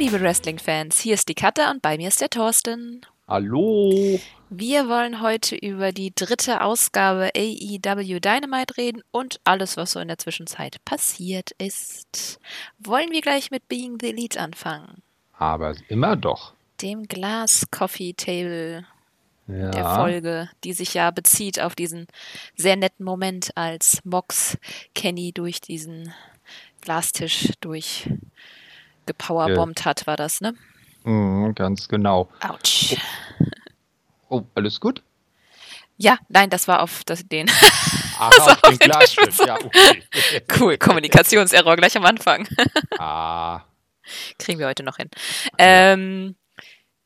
Liebe Wrestling-Fans. Hier ist die Katja und bei mir ist der Thorsten. Hallo. Wir wollen heute über die dritte Ausgabe AEW Dynamite reden und alles, was so in der Zwischenzeit passiert ist. Wollen wir gleich mit Being the Elite anfangen? Aber immer doch. Dem Glass Coffee Table Ja. der Folge, die sich ja bezieht auf diesen sehr netten Moment, als Mox Kenny durch diesen Glastisch durchgepowerbombt hat, war das, ne? Mhm, ganz genau. Autsch. Oh, alles gut? Ja, nein, das war auf das, den. Ach, Das auf den auf den Glasschiff. Ja, okay. Cool, Kommunikationserror gleich am Anfang. ah, Kriegen wir heute noch hin. Ähm,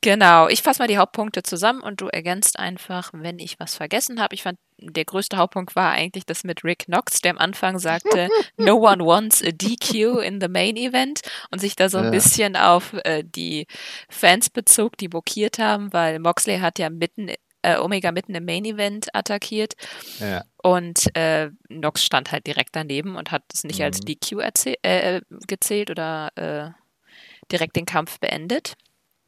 genau, ich fasse mal die Hauptpunkte zusammen und du ergänzt einfach, wenn ich was vergessen habe. Ich fand, der größte Hauptpunkt war eigentlich das mit Rick Knox, der am Anfang sagte, no one wants a DQ in the main event und sich da so ein Ja. bisschen auf äh, die Fans bezog, die blockiert haben, weil Moxley hat ja mitten, äh, Omega mitten im Main Event attackiert ja. und äh, Nox stand halt direkt daneben und hat es nicht als Mhm. DQ erzäh- äh, gezählt oder äh, direkt den Kampf beendet.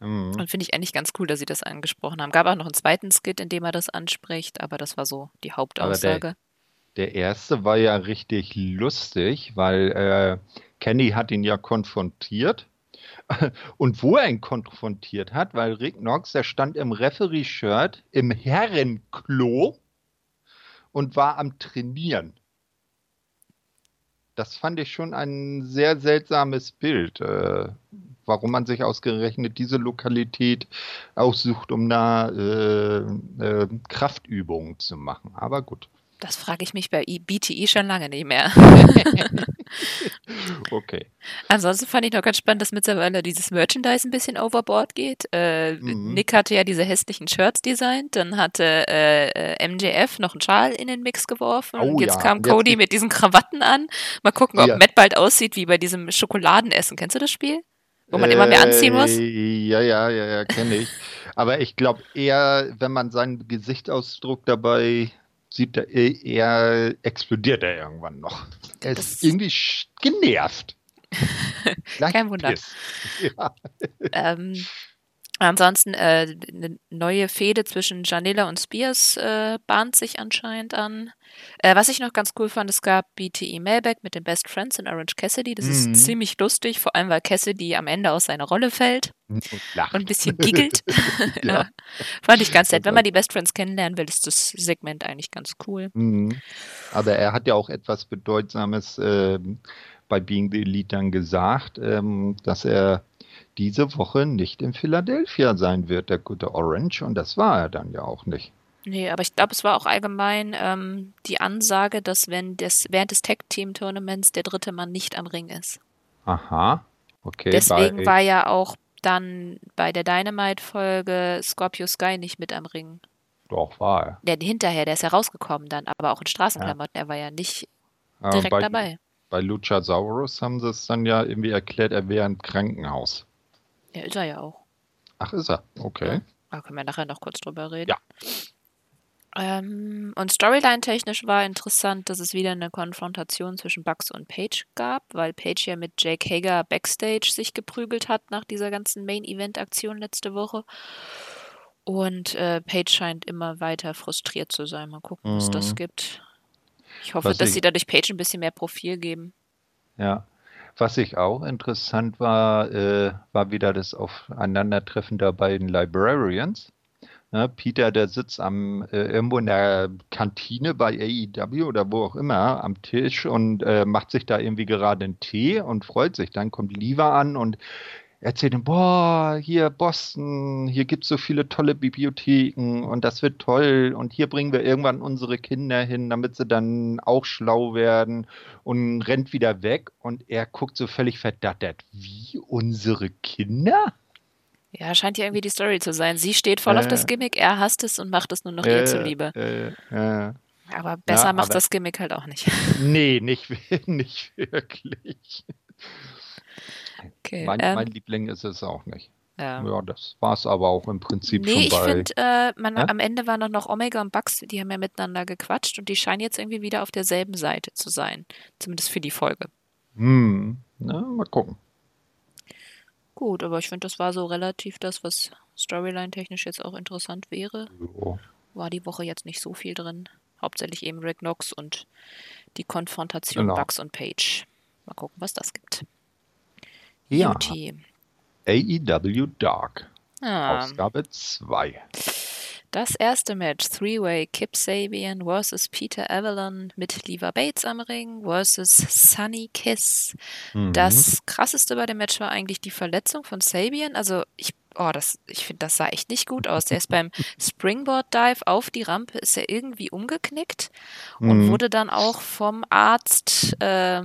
Mhm. Und finde ich eigentlich ganz cool, dass sie das angesprochen haben. Gab auch noch einen zweiten Skit, in dem er das anspricht, aber das war so die Hauptaussage. Der erste war ja richtig lustig, weil äh, Kenny hat ihn ja konfrontiert. Und wo er ihn konfrontiert hat, weil Rick Knox, der stand im Referee-Shirt im Herrenklo und war am Trainieren. Das fand ich schon ein sehr seltsames Bild, äh, warum man sich ausgerechnet diese Lokalität aussucht, um da äh, äh, Kraftübungen zu machen. Aber gut. Das frage ich mich bei I- BTE schon lange nicht mehr. Okay. Ansonsten fand ich noch ganz spannend, dass mittlerweile dieses Merchandise ein bisschen overboard geht. Äh, Mhm. Nick hatte ja diese hässlichen Shirts designt, dann hatte äh, MJF noch einen Schal in den Mix geworfen Oh und jetzt ja, kam jetzt Cody gibt- mit diesen Krawatten an. Mal gucken, ob Ja. Matt bald aussieht wie bei diesem Schokoladenessen. Kennst du das Spiel? Wo man immer mehr anziehen muss? Äh, Ja, ja, ja, ja, kenne ich. Aber ich glaube eher, wenn man seinen Gesichtsausdruck dabei sieht, er- eher explodiert er irgendwann noch. Er Das- ist irgendwie genervt. Kein Wunder. Ja. Ähm, ansonsten äh, eine neue Fehde zwischen Janela und Spears äh, bahnt sich anscheinend an. Äh, was ich noch ganz cool fand, es gab BTE Mailback mit den Best Friends in Orange Cassidy. Das Mhm. ist ziemlich lustig, vor allem weil Cassidy am Ende aus seiner Rolle fällt Und lacht. und ein bisschen giggelt. ja. Ja. Fand ich ganz nett. Wenn man die Best Friends kennenlernen will, ist das Segment eigentlich ganz cool. Mhm. Aber er hat ja auch etwas Bedeutsames ähm, bei Being the Elite dann gesagt, ähm, dass er diese Woche nicht in Philadelphia sein wird, der gute Orange, und das war er dann ja auch nicht. Nee, aber ich glaube, es war auch allgemein ähm, die Ansage, dass wenn das während des Tag-Team-Tournaments der dritte Mann nicht am Ring ist. Aha, okay. Deswegen war ja auch dann bei der Dynamite-Folge Scorpio Sky nicht mit am Ring. Doch, war er. Der hinterher, der ist ja rausgekommen dann, aber auch in Straßenklamotten. Er war ja nicht direkt bei, dabei. Bei Luchasaurus haben sie es dann ja irgendwie erklärt, er wäre im Krankenhaus. Ja, ist er ja auch. Ach, ist er? Okay. Da können wir nachher noch kurz drüber reden. Ja. Ähm, und Storyline-technisch war interessant, dass es wieder eine Konfrontation zwischen Bugs und Paige gab, weil Paige ja mit Jake Hager backstage sich geprügelt hat nach dieser ganzen Main-Event-Aktion letzte Woche. Und äh, Paige scheint immer weiter frustriert zu sein. Mal gucken, was das Mhm. gibt. Ich hoffe, Was dass ich- sie dadurch Paige ein bisschen mehr Profil geben. Ja. Was ich auch interessant war, äh, war wieder das Aufeinandertreffen der beiden Librarians. Ne, Peter, der sitzt am, äh, irgendwo in der Kantine bei AEW oder wo auch immer am Tisch und äh, macht sich da irgendwie gerade einen Tee und freut sich. Dann kommt Liva an und erzählt ihm, boah, hier Boston, hier gibt es so viele tolle Bibliotheken und das wird toll und hier bringen wir irgendwann unsere Kinder hin, damit sie dann auch schlau werden und rennt wieder weg und er guckt so völlig verdattert. Wie unsere Kinder? Ja, scheint ja irgendwie die Story zu sein. Sie steht voll auf Äh. das Gimmick, er hasst es und macht es nur noch ihr zuliebe. Äh, äh, Aber besser macht aber- das Gimmick halt auch nicht. nee, nicht, nicht wirklich. Okay, Mein, ähm, mein Liebling ist es auch nicht. ja. Ja, das war es aber auch im Prinzip Nee, schon ich bei. finde, äh, man, Ja? am Ende waren doch noch Omega und Bugs, die haben ja miteinander gequatscht und die scheinen jetzt irgendwie wieder auf derselben Seite zu sein. Zumindest für die Folge. Hm, na, mal gucken. Gut, aber ich finde, das war so relativ das, was Storyline-technisch jetzt auch interessant wäre. Jo. War die Woche jetzt nicht so viel drin. Hauptsächlich eben Rick Knox und die Konfrontation Genau. Bugs und Page. Mal gucken, was das gibt. Ja. Juti. AEW E Dark. Ah, Ausgabe 2. das erste Match, Three-Way, Kip Sabian versus Peter Avalon mit Lever Bates am Ring versus Sunny Kiss. Mhm. Das krasseste bei dem Match war eigentlich die Verletzung von Sabian. Also ich, oh, das, ich finde, das sah echt nicht gut aus. Der ist beim Springboard Dive auf die Rampe, ist er irgendwie umgeknickt und Mhm. wurde dann auch vom Arzt, äh,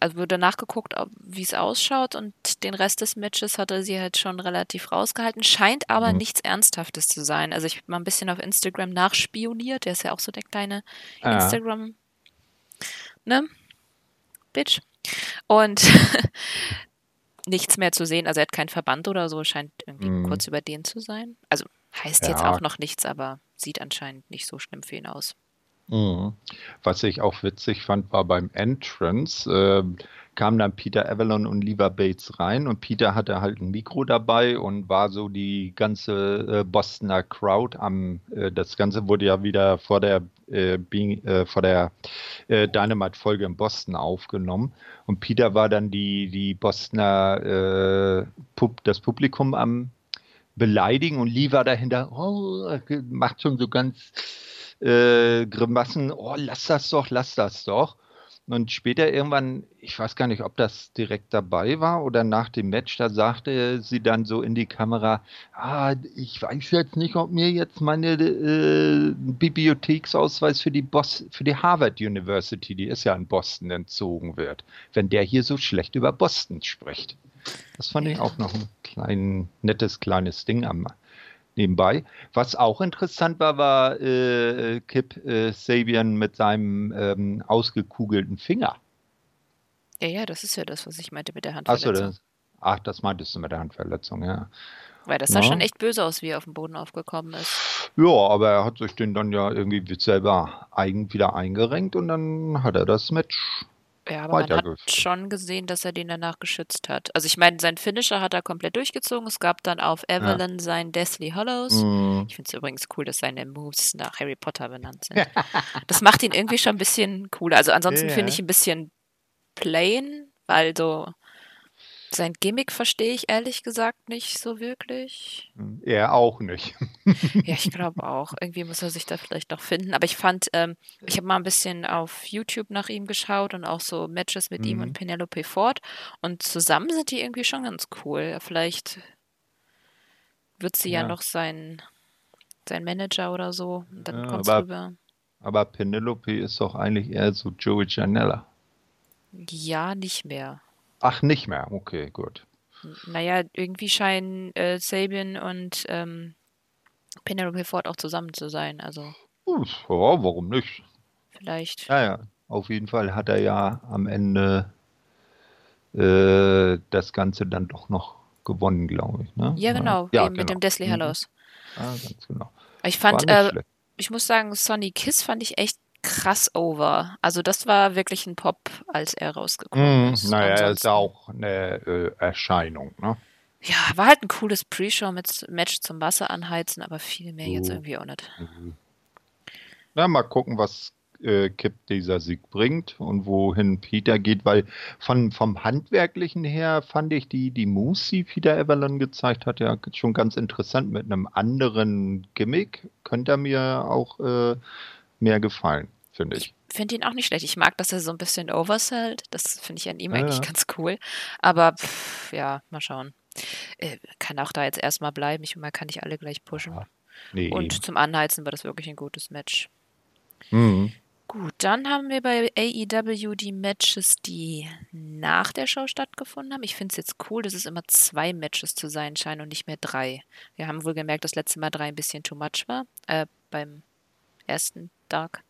also wurde nachgeguckt, wie es ausschaut und den Rest des Matches hatte sie halt schon relativ rausgehalten. Scheint aber Mhm. nichts Ernsthaftes zu sein. Also ich habe mal ein bisschen auf Instagram nachspioniert. Der ist ja auch so der kleine Ja. Instagram, ne? Bitch. Und nichts mehr zu sehen. Also er hat keinen Verband oder so, scheint irgendwie Mhm. kurz überdehnt zu sein. Also heißt jetzt Ja. auch noch nichts, aber sieht anscheinend nicht so schlimm für ihn aus. Mhm. Was ich auch witzig fand, war beim Entrance, ähm, kamen dann Peter Avalon und Lever Bates rein und Peter hatte halt ein Mikro dabei und war so die ganze äh, Bostoner Crowd am, äh, das Ganze wurde ja wieder vor der, äh, Being, äh, vor der äh, Dynamite-Folge in Boston aufgenommen und Peter war dann die, die Bostoner, äh, Pub, das Publikum am beleidigen und Lee dahinter, oh, macht schon so ganz äh, Grimassen, oh, lass das doch, lass das doch. Und später irgendwann, ich weiß gar nicht, ob das direkt dabei war oder nach dem Match, da sagte sie dann so in die Kamera, ah, ich weiß jetzt nicht, ob mir jetzt meine äh, Bibliotheksausweis für die, Bos für die Harvard University, die ist ja in Boston, entzogen wird, wenn der hier so schlecht über Boston spricht. Das fand ich auch noch ein klein, nettes kleines Ding am nebenbei. Was auch interessant war, war äh, Kip äh, Sabian mit seinem ähm, ausgekugelten Finger. Ja, ja, das ist ja das, was ich meinte mit der Achso, Handverletzung. das, ach, das meintest du mit der Handverletzung, ja. Weil das sah Ja. schon echt böse aus, wie er auf dem Boden aufgekommen ist. Ja, aber er hat sich den dann ja irgendwie selber eigen wieder eingerenkt und dann hat er das Match. Ja, aber man hat schon gesehen, dass er den danach geschützt hat. Also ich meine, sein Finisher hat er komplett durchgezogen. Es gab dann auf Evelyn sein Deathly Hollows. Mhm. Ich finde es übrigens cool, dass seine Moves nach Harry Potter benannt sind. Das macht ihn irgendwie schon ein bisschen cooler. Also ansonsten Ja. finde ich ein bisschen plain, weil so sein Gimmick verstehe ich ehrlich gesagt nicht so wirklich. Er auch nicht. Ja, ich glaube auch. Irgendwie muss er sich da vielleicht noch finden. Aber ich fand, ähm, ich habe mal ein bisschen auf YouTube nach ihm geschaut und auch so Matches mit ihm Mhm. und Penelope Ford. Und zusammen sind die irgendwie schon ganz cool. Vielleicht wird sie ja, Ja. noch sein, sein Manager oder so. Und dann Ja, kommt's aber- rüber. Aber Penelope ist doch eigentlich eher so Joey Janella. Ja, nicht mehr. Ach, nicht mehr. Okay, gut. Naja, irgendwie scheinen äh, Sabian und ähm, Penelope Ford auch zusammen zu sein. Also ja, warum nicht? vielleicht. Ja, ja. Auf jeden Fall hat er ja am Ende äh, das Ganze dann doch noch gewonnen, glaube ich. Ne? Ja, genau, Ja, eben mit dem genau. Deathly Mhm. Hallows. Ah, ganz genau. Ich fand, äh, ich muss sagen, Sonny Kiss fand ich echt krass over. Also das war wirklich ein Pop, als er rausgekommen Mhm, ist. naja, er ist auch eine äh, Erscheinung, ne? Ja, war halt ein cooles Pre-Show mit Match zum Wasser anheizen, aber viel mehr jetzt Oh. irgendwie auch nicht. Na, mal gucken, was äh, Kip dieser Sieg bringt und wohin Peter geht, weil von, vom Handwerklichen her fand ich die, die Moves, die Peter Avalon gezeigt hat, ja schon ganz interessant mit einem anderen Gimmick. Könnte er mir auch äh, mehr gefallen, finde ich. Finde ihn auch nicht schlecht. Ich mag, dass er so ein bisschen oversellt. Das finde ich an ihm Ja, eigentlich ja. ganz cool. Aber pff, ja, mal schauen. Äh, kann auch da jetzt erstmal bleiben. Ich man kann nicht alle gleich pushen. Ja, Nee. Und zum Anheizen war das wirklich ein gutes Match. Mhm. Gut, dann haben wir bei AEW die Matches, die nach der Show stattgefunden haben. Ich finde es jetzt cool, dass es immer zwei Matches zu sein scheinen und nicht mehr drei. Wir haben wohl gemerkt, dass letzte Mal drei ein bisschen too much war. Äh, beim ersten Dark.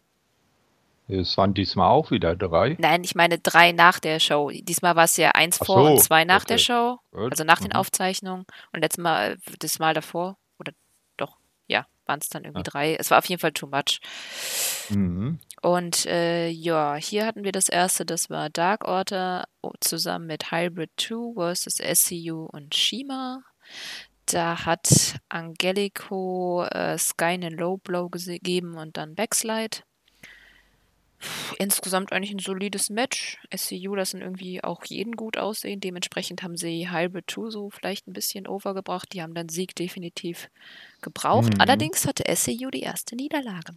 Es waren diesmal auch wieder drei. Nein, ich meine drei nach der Show. Diesmal war es ja eins Ach vor und zwei nach der okay. Show. Gut. Also nach den Mhm. Aufzeichnungen. Und letztes Mal, äh, das Mal davor, oder doch, ja, waren es dann irgendwie Ja. drei. Es war auf jeden Fall too much. Mhm. Und äh, ja, hier hatten wir das erste, das war Dark Order zusammen mit Hybrid 2 versus SCU und Shima. Da hat Angelico äh, Sky einen Low Blow gegeben und dann Backslide. Insgesamt eigentlich ein solides Match. SCU lassen irgendwie auch jeden gut aussehen. Dementsprechend haben sie Hybrid 2 so vielleicht ein bisschen overgebracht. Die haben dann Sieg definitiv gebraucht. Mhm. Allerdings hatte SCU die erste Niederlage.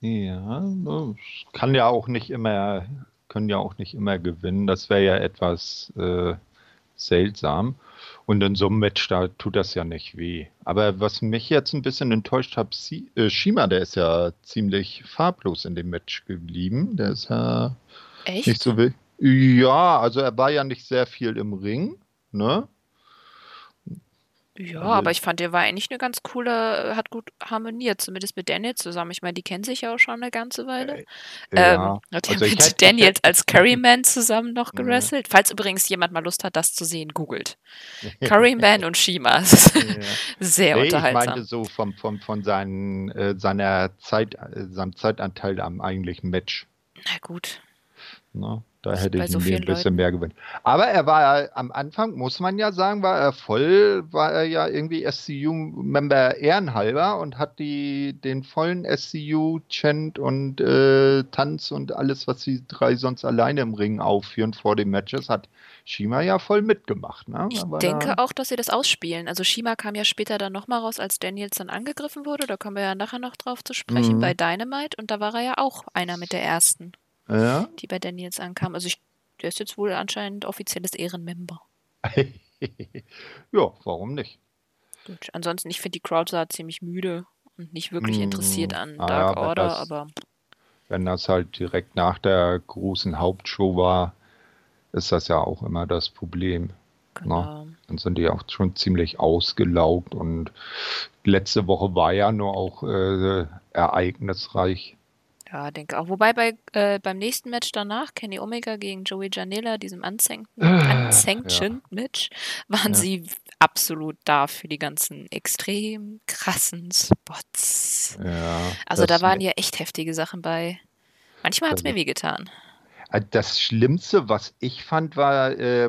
Ja, kann ja auch nicht immer, können ja auch nicht immer gewinnen. Das wäre ja etwas äh, seltsam. Und in so einem Match, da tut das ja nicht weh. Aber was mich jetzt ein bisschen enttäuscht hat, äh, Shima, der ist ja ziemlich farblos in dem Match geblieben. Der ist ja Echt? nicht so wild. Ja, also er war ja nicht sehr viel im Ring, ne? Ja, also, aber ich fand, der war eigentlich eine ganz coole, hat gut harmoniert, zumindest mit Daniel zusammen. Ich meine, die kennen sich ja auch schon eine ganze Weile. Äh, ja. Ähm, hat also mit hätte, Daniels als Curryman zusammen noch gerasselt. Ja. Falls übrigens jemand mal Lust hat, das zu sehen, googelt. Curryman und Shima. Sehr nee, unterhaltsam. Ich meinte so vom, vom, von seinen, äh, seiner Zeit, äh, seinem Zeitanteil am eigentlichen Match. Na gut. Na? Da hätte ich so ein bisschen Leuten. mehr gewinnt. Aber er war am Anfang, muss man ja sagen, war er voll, war er ja irgendwie SCU-Member ehrenhalber und hat die, den vollen SCU-Chant und äh, Tanz und alles, was die drei sonst alleine im Ring aufführen vor den Matches, hat Shima ja voll mitgemacht. Ne? Ich denke da... auch, dass sie das ausspielen. Also Shima kam ja später dann nochmal raus, als Daniels dann angegriffen wurde. Da kommen wir ja nachher noch drauf zu sprechen, mhm. bei Dynamite. Und da war er ja auch einer mit der ersten ja. die bei Daniels ankam. Also ich, der ist jetzt wohl anscheinend offizielles Ehrenmember. ja, warum nicht? Gut. Ansonsten, ich finde die Crowd sah ziemlich müde und nicht wirklich interessiert mm, an Dark ah, Order, das, aber. Wenn das halt direkt nach der großen Hauptshow war, ist das ja auch immer das Problem. Ne? Genau. Ne? Dann sind die auch schon ziemlich ausgelaugt und letzte Woche war ja nur auch äh, ereignisreich. Ja, denke auch. Wobei bei, äh, beim nächsten Match danach, Kenny Omega gegen Joey Janela, diesem Unsanctioned ja. Match, waren ja. sie absolut da für die ganzen extrem krassen Spots. Ja, also da waren ja echt heftige Sachen bei. Manchmal hat es mir wehgetan. Äh, das Schlimmste, was ich fand, war, äh,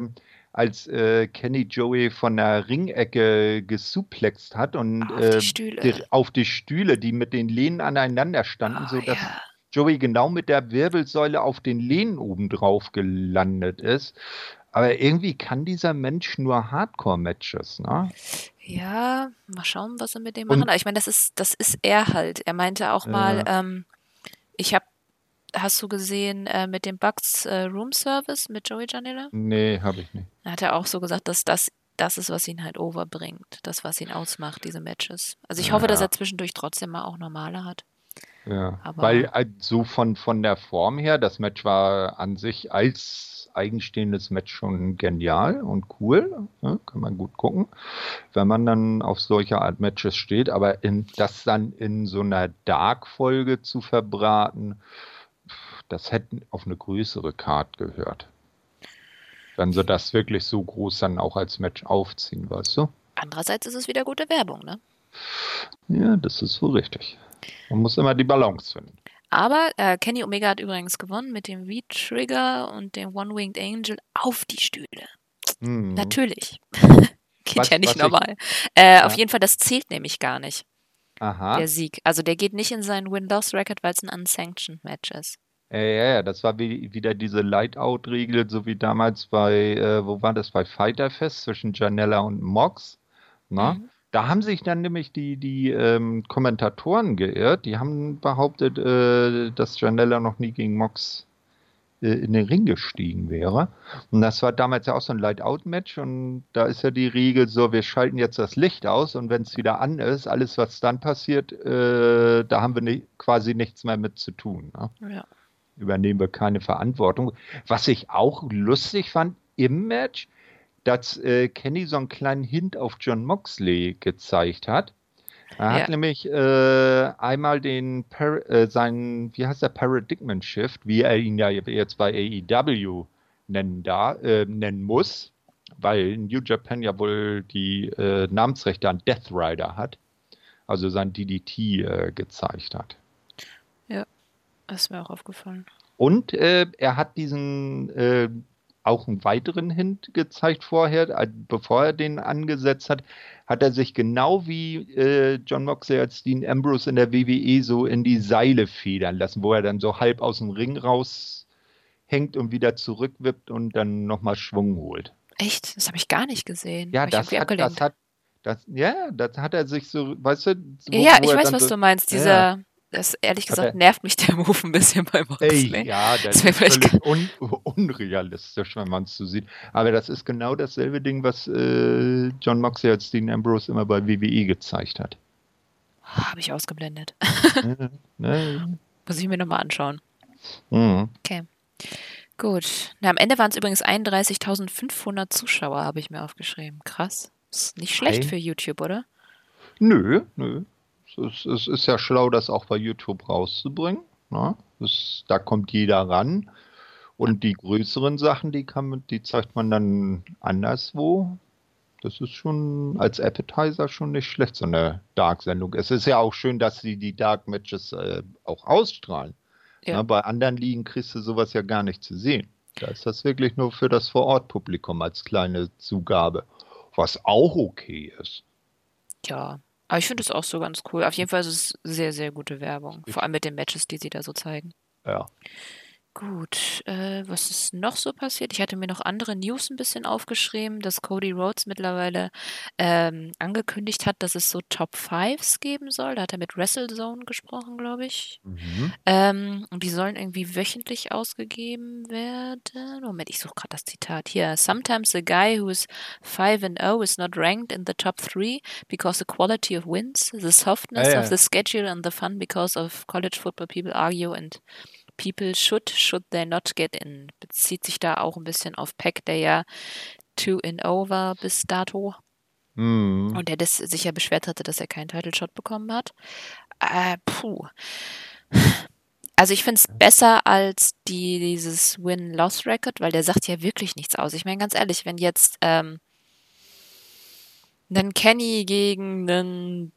als äh, Kenny Joey von der Ringecke gesuplext hat und auf, die Stühle. auf die Stühle, die mit den Lehnen aneinander standen, oh, sodass ja. Joey genau mit der Wirbelsäule auf den Lehnen obendrauf gelandet ist. Aber irgendwie kann dieser Mensch nur Hardcore-Matches, ne? Ja, mal schauen, was er mit dem machen. ich meine, das ist, das ist er halt. Er meinte auch mal, ja. ähm, ich habe, hast du gesehen, äh, mit dem Bugs äh, Room Service mit Joey Janela? Nee, habe ich nicht. Da hat er auch so gesagt, dass das das ist, was ihn halt overbringt. Das, was ihn ausmacht, diese Matches. Also ich ja. hoffe, dass er zwischendurch trotzdem mal auch normale hat. Ja, Aber weil äh, so von, von der Form her, das Match war an sich als eigenstehendes Match schon genial und cool. Ne? Kann man gut gucken, wenn man dann auf solche Art Matches steht. Aber in, das dann in so einer Dark-Folge zu verbraten, das hätte auf eine größere Card gehört. Wenn sie das wirklich so groß dann auch als Match aufziehen, weißt du? Andererseits ist es wieder gute Werbung, ne? Ja, das ist so richtig. Man muss immer die Balance finden. Aber äh, Kenny Omega hat übrigens gewonnen mit dem V-Trigger und dem One-Winged Angel auf die Stühle. Mhm. Natürlich. geht was, ja nicht normal. Ich, äh, ja. Auf jeden Fall, das zählt nämlich gar nicht. Aha. Der Sieg. Also der geht nicht in seinen Win-Loss-Record, weil es ein Unsanctioned Match ist. Ja, ja, ja, das war wie, wieder diese Light-Out-Regel, so wie damals bei, äh, wo war das, bei Fighter Fest zwischen Janella und Mox. Na? Mhm. Da haben sich dann nämlich die, die ähm, Kommentatoren geirrt. Die haben behauptet, äh, dass Janella noch nie gegen Mox äh, in den Ring gestiegen wäre. Und das war damals ja auch so ein Light-Out-Match. Und da ist ja die Regel so, wir schalten jetzt das Licht aus und wenn es wieder an ist, alles, was dann passiert, äh, da haben wir nicht, quasi nichts mehr mit zu tun. Ne? Ja. Übernehmen wir keine Verantwortung. Was ich auch lustig fand im Match, dass äh, Kenny so einen kleinen Hint auf John Moxley gezeigt hat. Er ja. hat nämlich äh, einmal den Par äh, seinen, wie heißt der, Paradigmen Shift, wie er ihn ja jetzt bei AEW nennen, da, äh, nennen muss, weil New Japan ja wohl die äh, Namensrechte an Death Rider hat, also sein DDT äh, gezeigt hat. Ja, das ist mir auch aufgefallen. Und äh, er hat diesen äh, auch einen weiteren Hint gezeigt vorher, äh, bevor er den angesetzt hat, hat er sich genau wie äh, John Moxley als Dean Ambrose in der WWE so in die Seile federn lassen, wo er dann so halb aus dem Ring raushängt und wieder zurückwippt und dann nochmal Schwung holt. Echt? Das habe ich gar nicht gesehen. Ja, das hat, das hat, das, ja, das hat er sich so, weißt du, so, ja, wo ich weiß, was so, du meinst. Ja. Das ehrlich gesagt er- nervt mich der Move ein bisschen bei Ey, Moxley. ja, das Das ist vielleicht völlig un unrealistisch, wenn man es so sieht. Aber das ist genau dasselbe Ding, was äh, John Moxley als Dean Ambrose immer bei WWE gezeigt hat. Habe ich ausgeblendet. ne? Ne? Muss ich mir nochmal anschauen. Mhm. Okay. Gut. Na, am Ende waren es übrigens 31.500 Zuschauer, habe ich mir aufgeschrieben. Krass. Ist nicht schlecht Ei. für YouTube, oder? Nö, nö. Es ist, es ist ja schlau, das auch bei YouTube rauszubringen. Ne? Das, da kommt jeder ran. Und die größeren Sachen, die, kann, man- die zeigt man dann anderswo. Das ist schon als Appetizer schon nicht schlecht, so eine Dark-Sendung. Es ist ja auch schön, dass sie die Dark-Matches äh, auch ausstrahlen. Ja. Ne? Bei anderen Ligen kriegst du sowas ja gar nicht zu sehen. Da ist das wirklich nur für das Vor-Ort-Publikum als kleine Zugabe. Was auch okay ist. Ja. Aber ich finde es auch so ganz cool. Auf jeden Fall ist es sehr, sehr gute Werbung. Vor allem mit den Matches, die sie da so zeigen. Ja. Gut, äh, was ist noch so passiert? Ich hatte mir noch andere News ein bisschen aufgeschrieben, dass Cody Rhodes mittlerweile ähm, angekündigt hat, dass es so Top Fives geben soll. Da hat er mit WrestleZone gesprochen, glaube ich. Mhm. Ähm, und die sollen irgendwie wöchentlich ausgegeben werden. Moment, ich suche gerade das Zitat hier. Sometimes a guy who is 5 and 0 is not ranked in the top 3 because the quality of wins, the softness Ja, of the schedule and the fun because of college football people argue and people should, should they not get in. Bezieht sich da auch ein bisschen auf Peck, der ja 2 in 0 war bis dato. Mhm. Und der das sich ja beschwert hatte, dass er keinen Title Shot bekommen hat. Äh, puh. Also ich finde es besser als die, dieses Win-Loss-Record, weil der sagt ja wirklich nichts aus. Ich meine, ganz ehrlich, wenn jetzt ähm, ein Kenny gegen einen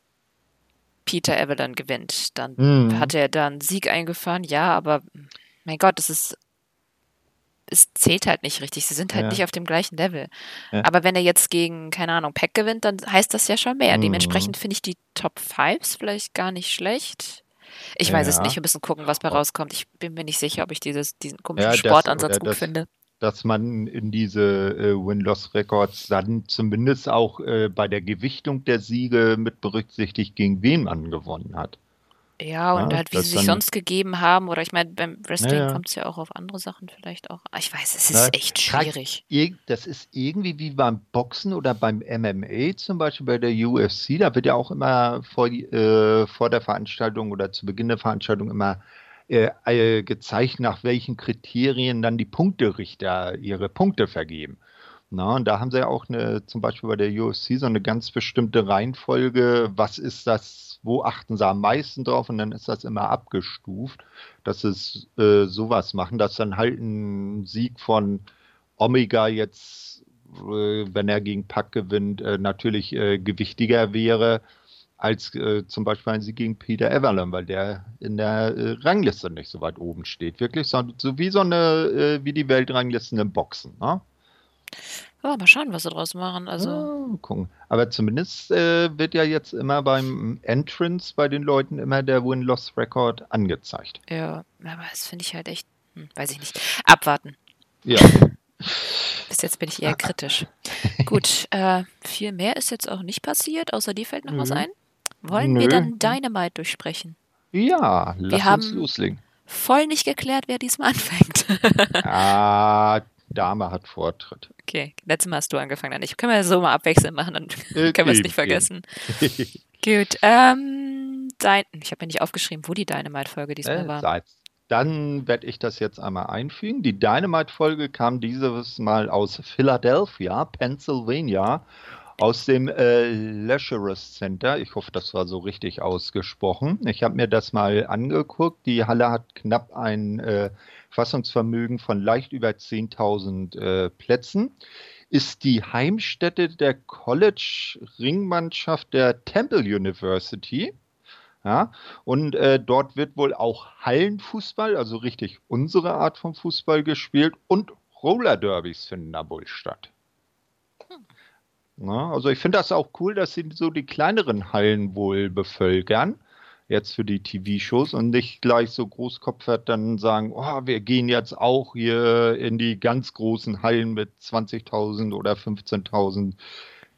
Peter Evelyn gewinnt, dann Mhm. hat er da einen Sieg eingefahren, ja, aber mein Gott, das ist es zählt halt nicht richtig. Sie sind halt Ja. nicht auf dem gleichen Level. Ja. Aber wenn er jetzt gegen, keine Ahnung, Peck gewinnt, dann heißt das ja schon mehr. Mhm. Dementsprechend finde ich die Top Fives vielleicht gar nicht schlecht. Ich weiß es Ja. nicht, wir müssen gucken, was bei Oh. rauskommt. Ich bin mir nicht sicher, ob ich dieses, diesen komischen Ja, das- Sportansatz gut das- finde. Dass man in diese äh, Win-Loss-Records dann zumindest auch äh, bei der Gewichtung der Siege mit berücksichtigt, gegen wen man gewonnen hat. Ja, und Ja, halt, wie sie sich sonst gegeben haben. Oder ich meine, beim Wrestling Ja, kommt es ja auch auf andere Sachen vielleicht auch. Ah, Ich weiß, es ist Ja, echt schwierig. Das ist irgendwie wie beim Boxen oder beim MMA zum Beispiel bei der UFC. Da wird ja auch immer vor, äh, vor der Veranstaltung oder zu Beginn der Veranstaltung immer äh, äh, gezeigt, nach welchen Kriterien dann die Punkterichter ihre Punkte vergeben. Na, und da haben sie ja auch eine, zum Beispiel bei der UFC so eine ganz bestimmte Reihenfolge. Was ist das? Wo achten sie am meisten drauf? Und dann ist das immer abgestuft, dass es äh, sowas machen, dass dann halt ein Sieg von Omega jetzt, äh, wenn er gegen Pack gewinnt, äh, natürlich äh, gewichtiger wäre als äh, zum Beispiel ein Sieg gegen Peter Everland, weil der in der äh, Rangliste nicht so weit oben steht. Wirklich so, so wie so eine, äh, wie die Weltranglisten im Boxen. Ne? Ja, mal schauen, was sie draus machen. Also, Ja, gucken. Aber zumindest äh, wird ja jetzt immer beim Entrance bei den Leuten immer der Win-Loss-Record angezeigt. ja, aber das finde ich halt echt, hm, weiß ich nicht. Abwarten. Ja. Bis jetzt bin ich eher kritisch. Gut, äh, viel mehr ist jetzt auch nicht passiert, außer dir fällt noch was Nö. ein. Wollen wir Nö. dann Dynamite durchsprechen? Ja, lass haben- uns loslegen. Voll nicht geklärt, wer diesmal anfängt. Ah, Dame hat Vortritt. okay, letztes Mal hast du angefangen, dann nicht. Können wir so mal abwechselnd machen, dann Äh, können wir es nicht vergessen. Gut, ähm, dein, ich habe mir nicht aufgeschrieben, wo die Dynamite-Folge diesmal Äh, war. Salz. Dann werde ich das jetzt einmal einfügen. Die Dynamite-Folge kam dieses Mal aus Philadelphia, Pennsylvania, aus dem äh, Lazarus Center. Ich hoffe, das war so richtig ausgesprochen. Ich habe mir das mal angeguckt. Die Halle hat knapp ein äh, Fassungsvermögen von leicht über 10.000 äh, Plätzen. Ist die Heimstätte der College-Ringmannschaft der Temple University. Ja, und äh, dort wird wohl auch Hallenfußball, also richtig unsere Art von Fußball gespielt und Roller-Derbys finden da wohl statt. Na, also ich finde das auch cool, dass sie so die kleineren Hallen wohl bevölkern, jetzt für die TV-Shows und nicht gleich so großkopfert dann sagen, oh, wir gehen jetzt auch hier in die ganz großen Hallen mit 20.000 oder 15.000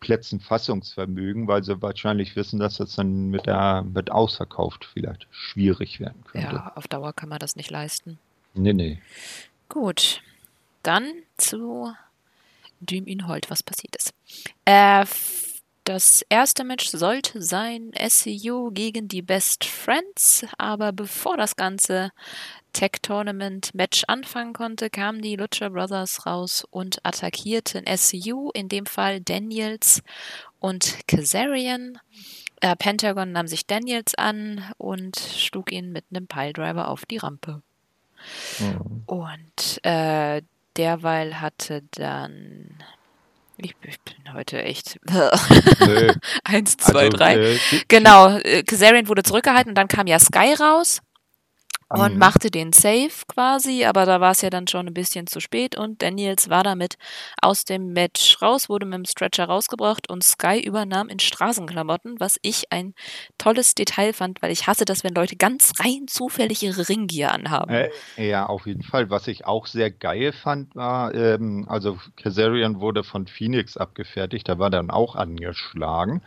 Plätzen Fassungsvermögen, weil sie wahrscheinlich wissen, dass das dann mit, der, mit ausverkauft vielleicht schwierig werden könnte. Ja, auf Dauer kann man das nicht leisten. Nee, nee. Gut, dann zu dem Inhalt, was passiert ist. Äh, das erste Match sollte sein SCU gegen die Best Friends, aber bevor das ganze Tech Tournament Match anfangen konnte, kamen die Lucha Brothers raus und attackierten SCU, in dem Fall Daniels und Kazarian. Äh, Pentagon nahm sich Daniels an und schlug ihn mit einem Piledriver auf die Rampe. Mhm. Und äh, derweil hatte dann ich, ich, bin heute echt. Eins, zwei, also, drei. Äh, genau, äh, Kazarian wurde zurückgehalten und dann kam ja Sky raus und mhm. machte den Save quasi, aber da war es ja dann schon ein bisschen zu spät und Daniels war damit aus dem Match raus, wurde mit dem Stretcher rausgebracht und Sky übernahm in Straßenklamotten, was ich ein tolles Detail fand, weil ich hasse das, wenn Leute ganz rein zufällig ihre Ringgier anhaben. Äh, ja, auf jeden Fall. Was ich auch sehr geil fand, war, ähm, also Kazarian wurde von Phoenix abgefertigt, da war dann auch angeschlagen.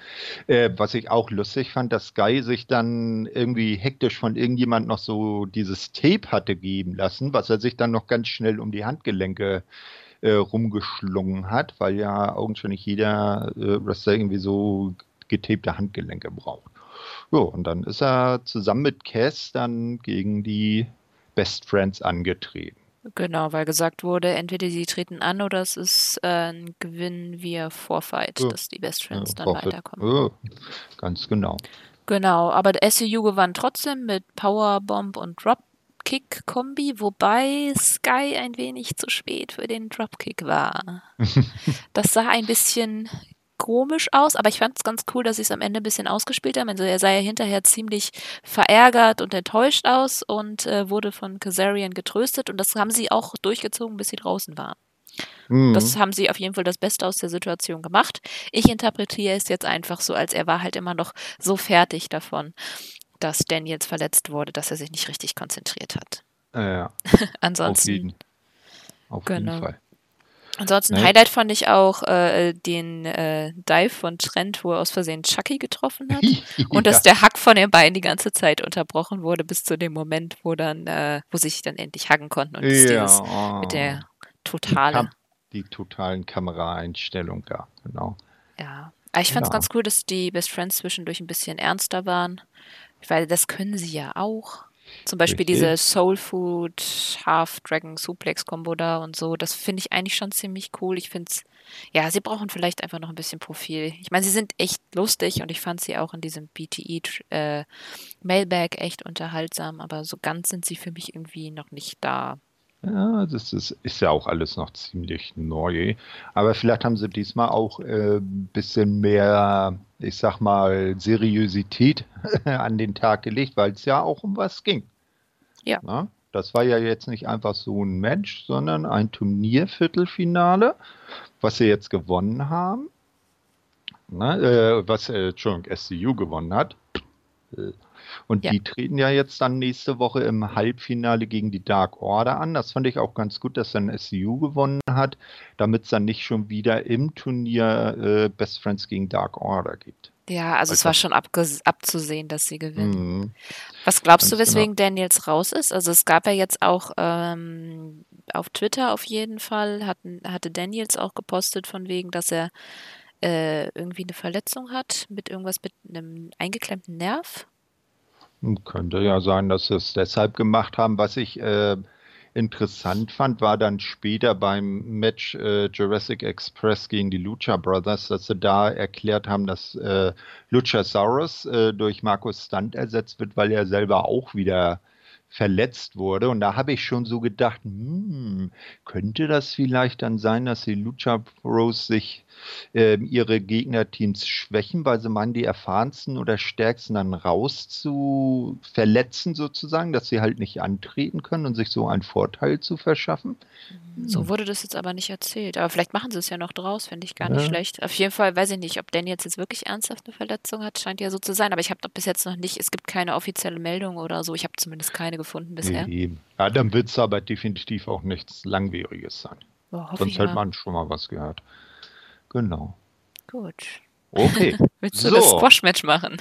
Äh, was ich auch lustig fand, dass Sky sich dann irgendwie hektisch von irgendjemand noch so dieses Tape hatte geben lassen, was er sich dann noch ganz schnell um die Handgelenke äh, rumgeschlungen hat, weil ja augenscheinlich jeder äh, Wrestler irgendwie so getapte Handgelenke braucht. Ja, und dann ist er zusammen mit Cass dann gegen die Best Friends angetreten. Genau, weil gesagt wurde, entweder sie treten an oder es ist äh, ein Gewinn via Vorfight, ja. dass die Best Friends ja, dann Vorfight. weiterkommen. Ja, ganz genau. Genau, aber der SCU gewann trotzdem mit Powerbomb und Dropkick-Kombi, wobei Sky ein wenig zu spät für den Dropkick war. das sah ein bisschen komisch aus, aber ich fand es ganz cool, dass sie es am Ende ein bisschen ausgespielt haben. Also er sah ja hinterher ziemlich verärgert und enttäuscht aus und äh, wurde von Kazarian getröstet und das haben sie auch durchgezogen, bis sie draußen waren. Mhm. Das haben sie auf jeden Fall das Beste aus der Situation gemacht. Ich interpretiere es jetzt einfach so, als er war halt immer noch so fertig davon, dass Daniels verletzt wurde, dass er sich nicht richtig konzentriert hat. Ja. Ansonsten. Auf jeden, auf genau. jeden Fall. Ansonsten nee. Highlight fand ich auch äh, den äh, Dive von Trent, wo er aus Versehen Chucky getroffen hat. und dass der Hack von den beiden die ganze Zeit unterbrochen wurde, bis zu dem Moment, wo dann, äh, wo sie sich dann endlich hacken konnten und ja. mit der totale die totalen Kameraeinstellungen da, genau. Ja, aber ich fand es ja. ganz cool, dass die Best Friends zwischendurch ein bisschen ernster waren, weil das können sie ja auch. Zum Beispiel Richtig. diese Soul Food Half Dragon Suplex Combo da und so, das finde ich eigentlich schon ziemlich cool. Ich finde es, ja, sie brauchen vielleicht einfach noch ein bisschen Profil. Ich meine, sie sind echt lustig und ich fand sie auch in diesem BTE äh, Mailbag echt unterhaltsam, aber so ganz sind sie für mich irgendwie noch nicht da. Ja, das ist, ist ja auch alles noch ziemlich neu. Aber vielleicht haben sie diesmal auch ein äh, bisschen mehr, ich sag mal, Seriosität an den Tag gelegt, weil es ja auch um was ging. Ja. Na? Das war ja jetzt nicht einfach so ein Match, sondern ein Turnierviertelfinale, was sie jetzt gewonnen haben. Na, äh, was, äh, Entschuldigung, SCU gewonnen hat. Und ja. die treten ja jetzt dann nächste Woche im Halbfinale gegen die Dark Order an. Das fand ich auch ganz gut, dass dann SCU gewonnen hat, damit es dann nicht schon wieder im Turnier äh, Best Friends gegen Dark Order gibt. Ja, also Weil es war schon abzusehen, dass sie gewinnen. Mhm. Was glaubst du, weswegen genau. Daniels raus ist? Also es gab ja jetzt auch ähm, auf Twitter auf jeden Fall, hatten, hatte Daniels auch gepostet von wegen, dass er äh, irgendwie eine Verletzung hat mit irgendwas mit einem eingeklemmten Nerv. Könnte ja sein, dass sie es deshalb gemacht haben. Was ich äh, interessant fand, war dann später beim Match äh, Jurassic Express gegen die Lucha Brothers, dass sie da erklärt haben, dass äh, Luchasaurus äh, durch Markus Stunt ersetzt wird, weil er selber auch wieder verletzt wurde. Und da habe ich schon so gedacht, hm, könnte das vielleicht dann sein, dass die Lucha Bros sich äh, ihre Gegnerteams schwächen, weil sie meinen, die erfahrensten oder stärksten dann raus zu verletzen sozusagen, dass sie halt nicht antreten können und sich so einen Vorteil zu verschaffen? So hm. wurde das jetzt aber nicht erzählt. Aber vielleicht machen sie es ja noch draus, finde ich gar nicht ja. schlecht. Auf jeden Fall weiß ich nicht, ob Danny jetzt, jetzt wirklich ernsthaft eine Verletzung hat, scheint ja so zu sein. Aber ich habe bis jetzt noch nicht, es gibt keine offizielle Meldung oder so. Ich habe zumindest keine gefunden bisher. Nee. Ja, dann wird es aber definitiv auch nichts Langwieriges sein. Oh, Sonst hätte man schon mal was gehört. Genau. Gut. Okay. Willst du so. das Squash-Match machen?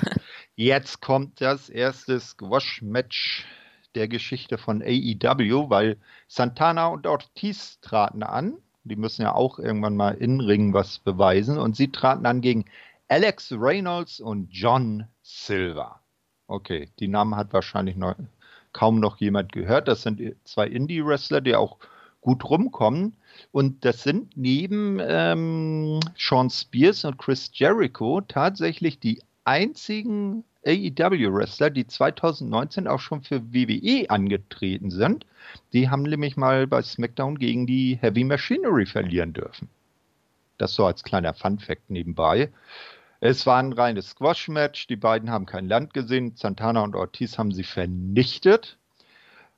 Jetzt kommt das erste Squash-Match der Geschichte von AEW, weil Santana und Ortiz traten an. Die müssen ja auch irgendwann mal in Ring was beweisen. Und sie traten an gegen Alex Reynolds und John Silver. Okay, die Namen hat wahrscheinlich noch, kaum noch jemand gehört. Das sind zwei Indie-Wrestler, die auch gut rumkommen. Und das sind neben ähm, Sean Spears und Chris Jericho tatsächlich die einzigen AEW-Wrestler, die 2019 auch schon für WWE angetreten sind. Die haben nämlich mal bei SmackDown gegen die Heavy Machinery verlieren dürfen. Das so als kleiner Fun-Fact nebenbei. Es war ein reines Squash-Match. Die beiden haben kein Land gesehen. Santana und Ortiz haben sie vernichtet.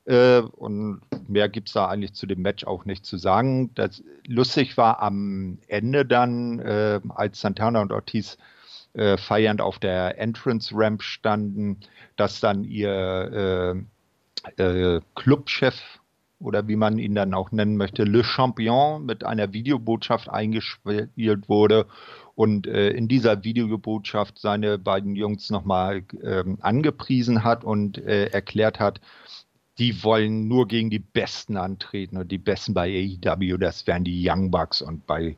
Äh, und mehr gibt es da eigentlich zu dem Match auch nicht zu sagen. Das lustig war am Ende dann, äh, als Santana und Ortiz äh, feiernd auf der Entrance Ramp standen, dass dann ihr äh, äh, Clubchef oder wie man ihn dann auch nennen möchte, Le Champion mit einer Videobotschaft eingespielt wurde und äh, in dieser Videobotschaft seine beiden Jungs nochmal ähm, angepriesen hat und äh, erklärt hat, die wollen nur gegen die Besten antreten und die Besten bei AEW, das wären die Young Bucks und bei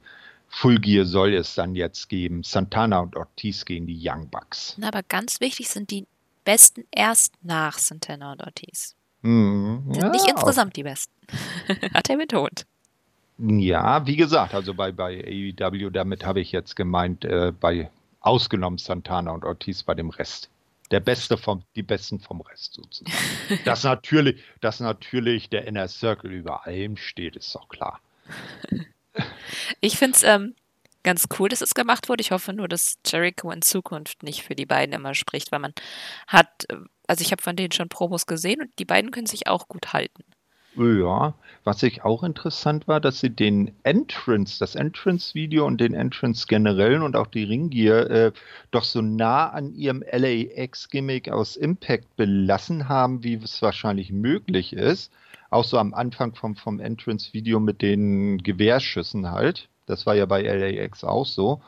Full Gear soll es dann jetzt geben. Santana und Ortiz gegen die Young Bucks. Na, aber ganz wichtig sind die Besten erst nach Santana und Ortiz. Mm, ja, nicht insgesamt die Besten. Hat er betont. Ja, wie gesagt, also bei, bei AEW, damit habe ich jetzt gemeint, äh, bei ausgenommen Santana und Ortiz bei dem Rest. Der Beste vom, die Besten vom Rest sozusagen. dass natürlich, dass natürlich der Inner Circle über allem steht, ist doch klar. Ich finde es ähm, ganz cool, dass es gemacht wurde. Ich hoffe nur, dass Jericho in Zukunft nicht für die beiden immer spricht, weil man hat, äh, also ich habe von denen schon Promos gesehen und die beiden können sich auch gut halten. Ja, was ich auch interessant war, dass sie den Entrance, das Entrance-Video und den Entrance generell und auch die Ringgear äh, doch so nah an ihrem LAX-Gimmick aus Impact belassen haben, wie es wahrscheinlich möglich ist. Auch so am Anfang vom, vom Entrance-Video mit den Gewehrschüssen halt. Das war ja bei LAX auch so.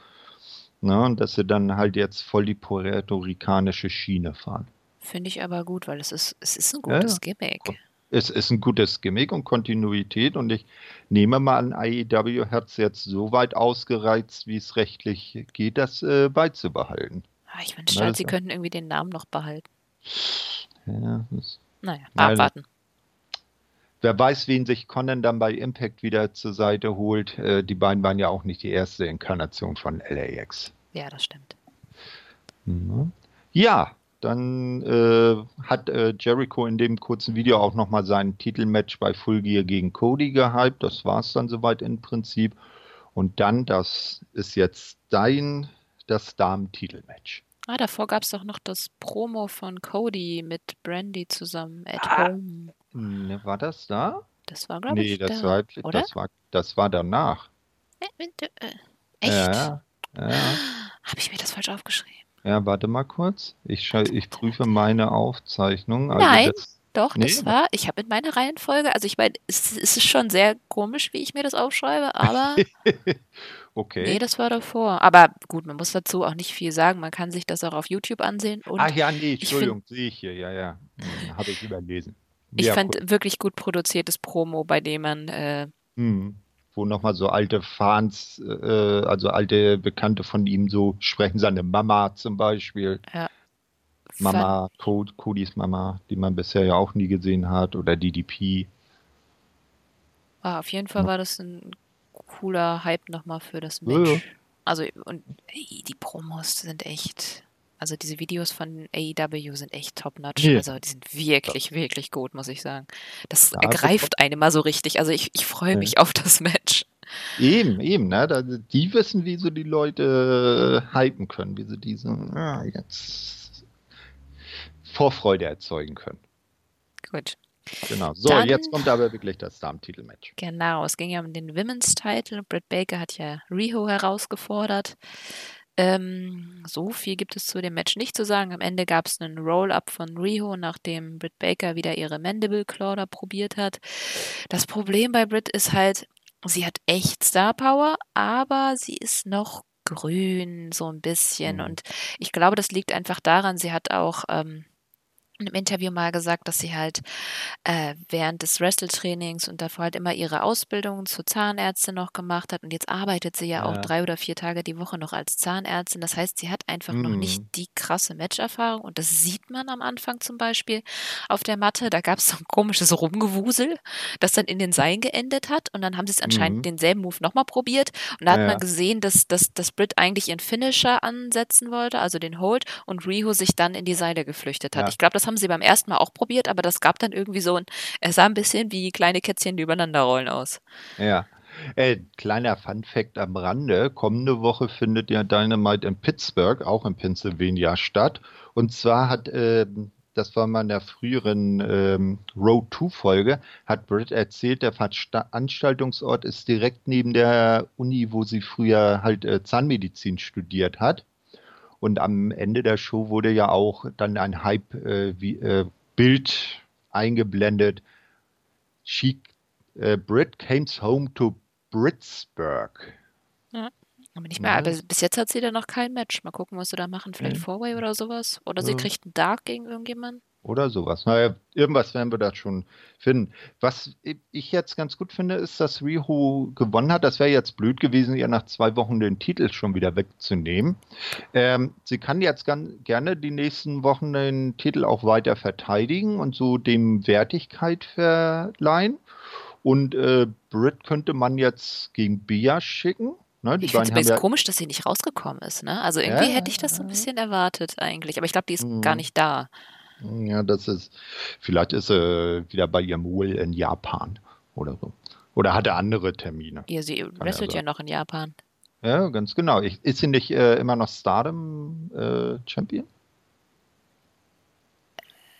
Na, ne, und dass sie dann halt jetzt voll die puerto-ricanische Schiene fahren. Finde ich aber gut, weil es ist, es ist ein gutes ja, Gimmick es ist ein gutes Gimmick und Kontinuität und ich nehme mal an, AEW hat es jetzt so weit ausgereizt, wie es rechtlich geht, das äh, beizubehalten. Ah, ich wünschte halt, sie könnten irgendwie den Namen noch behalten. Ja, das, naja, abwarten. Wer weiß, wen sich Conan dann bei Impact wieder zur Seite holt. Äh, die beiden waren ja auch nicht die erste Inkarnation von LAX. Ja, das stimmt. Mhm. Ja, dann äh, hat äh, Jericho in dem kurzen Video auch nochmal sein Titelmatch bei Full Gear gegen Cody gehypt. Das war es dann soweit im Prinzip. Und dann, das ist jetzt dein, das Damen-Titelmatch. Ah, davor gab es doch noch das Promo von Cody mit Brandy zusammen at ah, home. Ne, war das da? Das war, glaube nee, ich, das da, war, oder? Das war, das war danach. Äh, echt? Ja, ja. Habe ich mir das falsch aufgeschrieben? Ja, warte mal kurz. Ich, ich prüfe meine Aufzeichnung. Also Nein, das, doch, nee. das war, ich habe in meiner Reihenfolge, also ich meine, es, es, ist schon sehr komisch, wie ich mir das aufschreibe, aber. okay. Nee, das war davor. Aber gut, man muss dazu auch nicht viel sagen. Man kann sich das auch auf YouTube ansehen. Ach ja, nee, Entschuldigung, sehe ich hier. Ja, ja. Hm, habe ich überlesen. Ich ja, fand cool. wirklich gut produziertes Promo, bei dem man. Äh, hm wo nochmal so alte Fans, äh, also alte Bekannte von ihm so sprechen, seine Mama zum Beispiel. Ja. Mama, Code, Codys Mama, die man bisher ja auch nie gesehen hat, oder DDP. Ah, auf jeden Fall war das ein cooler Hype nochmal für das Match. Ja. Also, und ey, die Promos sind echt. Also diese Videos von AEW sind echt top-notch. Ja. Also die sind wirklich, wirklich gut, muss ich sagen. Das Ja, ergreift einen immer so richtig. Also ich, ich freue Ja. mich auf das Match. Eben, eben, ne? Da, die wissen, wie sie die Leute äh, hypen können, wie sie diese ah, jetzt Vorfreude erzeugen können. Gut. Genau. So, Dann- jetzt kommt aber wirklich das Damen-Titel-Match. Genau, es ging ja um den Women's Title. Britt Baker hat ja Riho herausgefordert. Ähm, so viel gibt es zu dem Match nicht zu sagen. Am Ende gab es einen Roll-Up von Riho, nachdem Britt Baker wieder ihre Mandible Claw da probiert hat. Das Problem bei Britt ist halt, sie hat echt Star Power, aber sie ist noch grün, so ein bisschen. Mhm. Und ich glaube, das liegt einfach daran, sie hat auch ähm, in einem Interview mal gesagt, dass sie halt äh, während des Wrestle-Trainings und davor halt immer ihre Ausbildung zur Zahnärztin noch gemacht hat. Und jetzt arbeitet sie ja, auch Ja. drei oder vier Tage die Woche noch als Zahnärztin. Das heißt, sie hat einfach noch nicht Mhm. die krasse Matcherfahrung. Und das sieht man am Anfang zum Beispiel auf der Matte. Da gab es so ein komisches Rumgewusel, das dann in den Seilen geendet hat. Und dann haben sie es anscheinend Mhm. denselben Move nochmal probiert. Und da hat Ja. man gesehen, dass, dass, dass Britt eigentlich ihren Finisher ansetzen wollte, also den Hold, und Riho sich dann in die Seile geflüchtet hat. Ja. Ich glaube, das haben sie beim ersten Mal auch probiert, aber das gab dann irgendwie so ein, er sah ein bisschen wie kleine Kätzchen, die übereinander rollen aus. Ja. Äh, kleiner Fun-Fact am Rande: Kommende Woche findet ja Dynamite in Pittsburgh, auch in Pennsylvania, statt. Und zwar hat, ähm, das war mal in der früheren ähm, Road 2-Folge, hat Britt erzählt, der Veranstaltungsort ist direkt neben der Uni, wo sie früher halt äh, Zahnmedizin studiert hat. Und am Ende der Show wurde ja auch dann ein Hype äh, wie, äh, eingeblendet. She, äh, Brit came home to Britsburg. Aber nicht mehr, Ja. aber bis jetzt hat sie da noch kein Match. Mal gucken, was sie da machen. Vielleicht Mhm. Four-Way oder sowas. Oder sie Ja. kriegt einen Dark gegen irgendjemanden. Oder sowas. Naja, irgendwas werden wir da schon finden. Was ich jetzt ganz gut finde, ist, dass Riho gewonnen hat. Das wäre jetzt blöd gewesen, ihr nach zwei Wochen den Titel schon wieder wegzunehmen. Ähm, sie kann jetzt ganz gerne die nächsten Wochen den Titel auch weiter verteidigen und so dem Wertigkeit verleihen. Und äh, Britt könnte man jetzt gegen Bea schicken. Ne, Ich finde es ja, komisch, dass sie nicht rausgekommen ist. Ne? Also irgendwie Ja, hätte ich das so ein bisschen erwartet eigentlich. Aber ich glaube, die ist Mhm. gar nicht da. Ja, das ist, vielleicht ist sie wieder bei ihrem Wohl in Japan oder so. Oder hatte andere Termine. Ja, sie wrestelt ja noch in Japan. Ja, ganz genau. Ich, ist sie nicht äh, immer noch Stardom äh, Champion?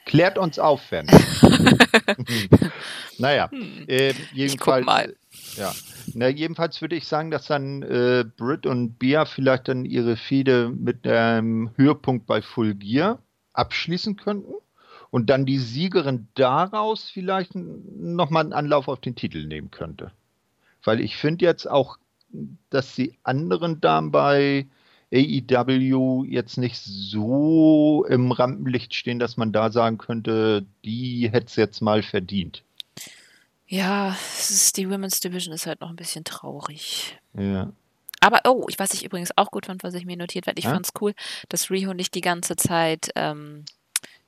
Klärt uns auf, Fan. naja, Hm. äh, jedenfalls, mal. ja. Na, jedenfalls würde ich sagen, dass dann äh, Britt und Bea vielleicht dann ihre Fehde mit einem Höhepunkt bei Full Gear abschließen könnten und dann die Siegerin daraus vielleicht nochmal einen Anlauf auf den Titel nehmen könnte. Weil ich finde jetzt auch, dass die anderen Damen bei AEW jetzt nicht so im Rampenlicht stehen, dass man da sagen könnte, die hätte es jetzt mal verdient. Ja, die Women's Division ist halt noch ein bisschen traurig. Ja. Aber, oh, ich, was ich übrigens auch gut fand, was ich mir notiert habe, ich Ja? fand es cool, dass Riho nicht die ganze Zeit ähm,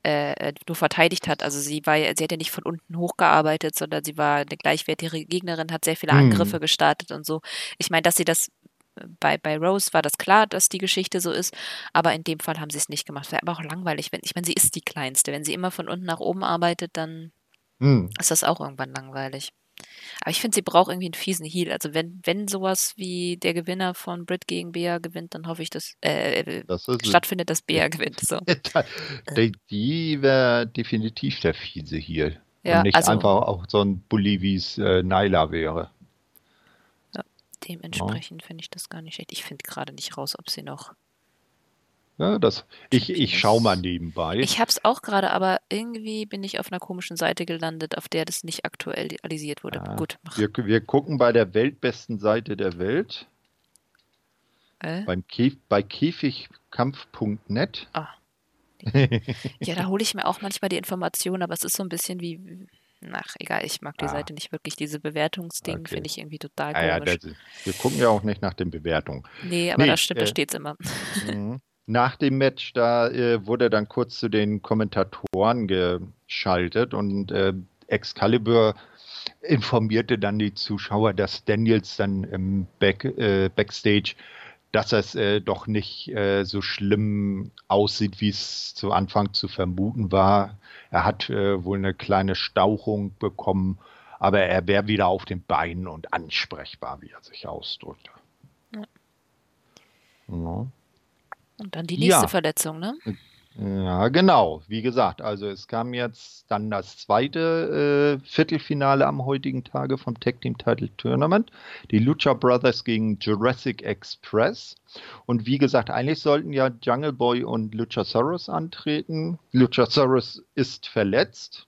äh, äh, nur verteidigt hat. Also sie war sie hat ja nicht von unten hochgearbeitet, sondern sie war eine gleichwertige Gegnerin, hat sehr viele Mhm. Angriffe gestartet und so. Ich meine, dass sie das äh, bei, bei Rose war das klar, dass die Geschichte so ist, aber in dem Fall haben sie es nicht gemacht. Wäre aber auch langweilig, wenn, ich meine, sie ist die Kleinste. Wenn sie immer von unten nach oben arbeitet, dann Hm. ist das auch irgendwann langweilig. Aber ich finde, sie braucht irgendwie einen fiesen Heal. Also wenn, wenn sowas wie der Gewinner von Brit gegen Bea gewinnt, dann hoffe ich, dass äh, äh, Das stattfindet, dass Bea gewinnt. So. Die, die wäre definitiv der Fiese hier. Ja, und nicht also- einfach auch so ein Bully, wie es äh, Nyla wäre. Dementsprechend finde ich das gar nicht schlecht. Ich finde gerade nicht raus, ob sie noch. Ja, das, ich, ich schaue mal nebenbei. Ich habe es auch gerade, aber irgendwie bin ich auf einer komischen Seite gelandet, auf der das nicht aktualisiert wurde. Ah, Gut, mach. wir, wir gucken bei der weltbesten Seite der Welt, Äh? beim Käf, bei käfigkampf.net. Ah. Ja, da hole ich mir auch manchmal die Informationen, aber es ist so ein bisschen wie. Ach, egal, ich mag die Ah. Seite nicht wirklich. Diese Bewertungsding Okay. finde ich irgendwie total Ah, ja, komisch. das, wir gucken ja auch nicht nach den Bewertungen. nee, aber Nee, da stimmt, da äh, steht's immer. Mhm. Nach dem Match, da äh, wurde dann kurz zu den Kommentatoren geschaltet und äh, Excalibur informierte dann die Zuschauer, dass Daniels dann im Back, äh, Backstage dass es äh, doch nicht äh, so schlimm aussieht, wie es zu Anfang zu vermuten war. Er hat äh, wohl eine kleine Stauchung bekommen, aber er wäre wieder auf den Beinen und ansprechbar, wie er sich ausdrückte. Ja. Ja. Und dann die nächste ja. Verletzung, ne? Ja, genau. Wie gesagt, also es kam jetzt dann das zweite äh, Viertelfinale am heutigen Tage vom Tag Team Title Tournament. Die Lucha Brothers gegen Jurassic Express. Und wie gesagt, eigentlich sollten ja Jungle Boy und Luchasaurus antreten. Luchasaurus ist verletzt.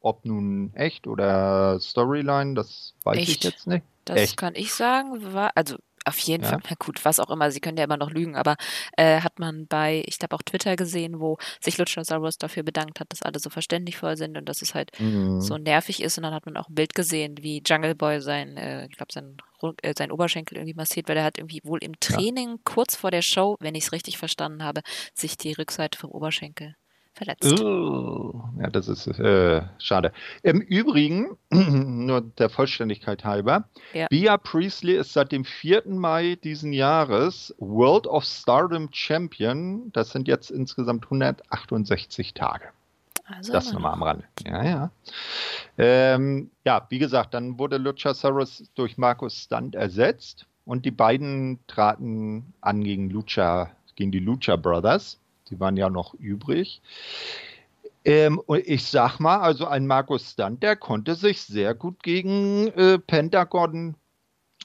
Ob nun echt oder Storyline, das weiß echt? ich jetzt nicht. Das echt. kann ich sagen. War, also auf jeden ja. Fall, na gut, was auch immer, sie können ja immer noch lügen, aber äh, hat man bei, ich glaube auch Twitter gesehen, wo sich Luchasaurus dafür bedankt hat, dass alle so verständlich voll sind und dass es halt mhm. so nervig ist und dann hat man auch ein Bild gesehen, wie Jungle Boy sein, äh, ich glaube sein, äh, sein Oberschenkel irgendwie massiert, weil er hat irgendwie wohl im Training ja. kurz vor der Show, wenn ich es richtig verstanden habe, sich die Rückseite vom Oberschenkel verletzt. Oh, ja, das ist äh, schade. Im Übrigen, nur der Vollständigkeit halber, ja. Bia Priestley ist seit dem 4. Mai diesen Jahres World of Stardom Champion. Das sind jetzt insgesamt 168 Tage. Also das nochmal am Rande. Ja, ja. Ähm, ja, wie gesagt, dann wurde Luchasaurus durch Markus Stunt ersetzt und die beiden traten an gegen Lucha, gegen die Lucha Brothers. Die waren ja noch übrig. Ähm, und ich sag mal, also ein Markus Stunt, der konnte sich sehr gut gegen äh, Pentagon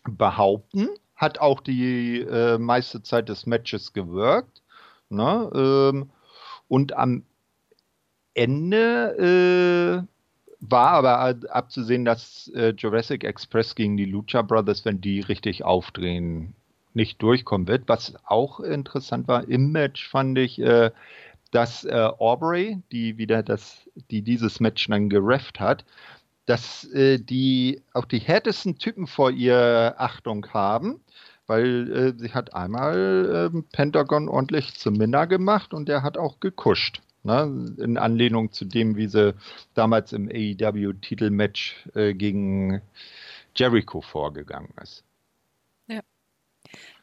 behaupten, hat auch die äh, meiste Zeit des Matches gewirkt. Ne? Ähm, und am Ende äh, war aber abzusehen, dass äh, Jurassic Express gegen die Lucha Brothers, wenn die richtig aufdrehen, nicht durchkommen wird. Was auch interessant war im Match, fand ich, äh, dass äh, Aubrey, die wieder das, die dieses Match dann gerefft hat, dass äh, die auch die härtesten Typen vor ihr Achtung haben, weil äh, sie hat einmal äh, Pentagon ordentlich zum Minna gemacht und der hat auch gekuscht. Ne? In Anlehnung zu dem, wie sie damals im AEW-Titelmatch äh, gegen Jericho vorgegangen ist.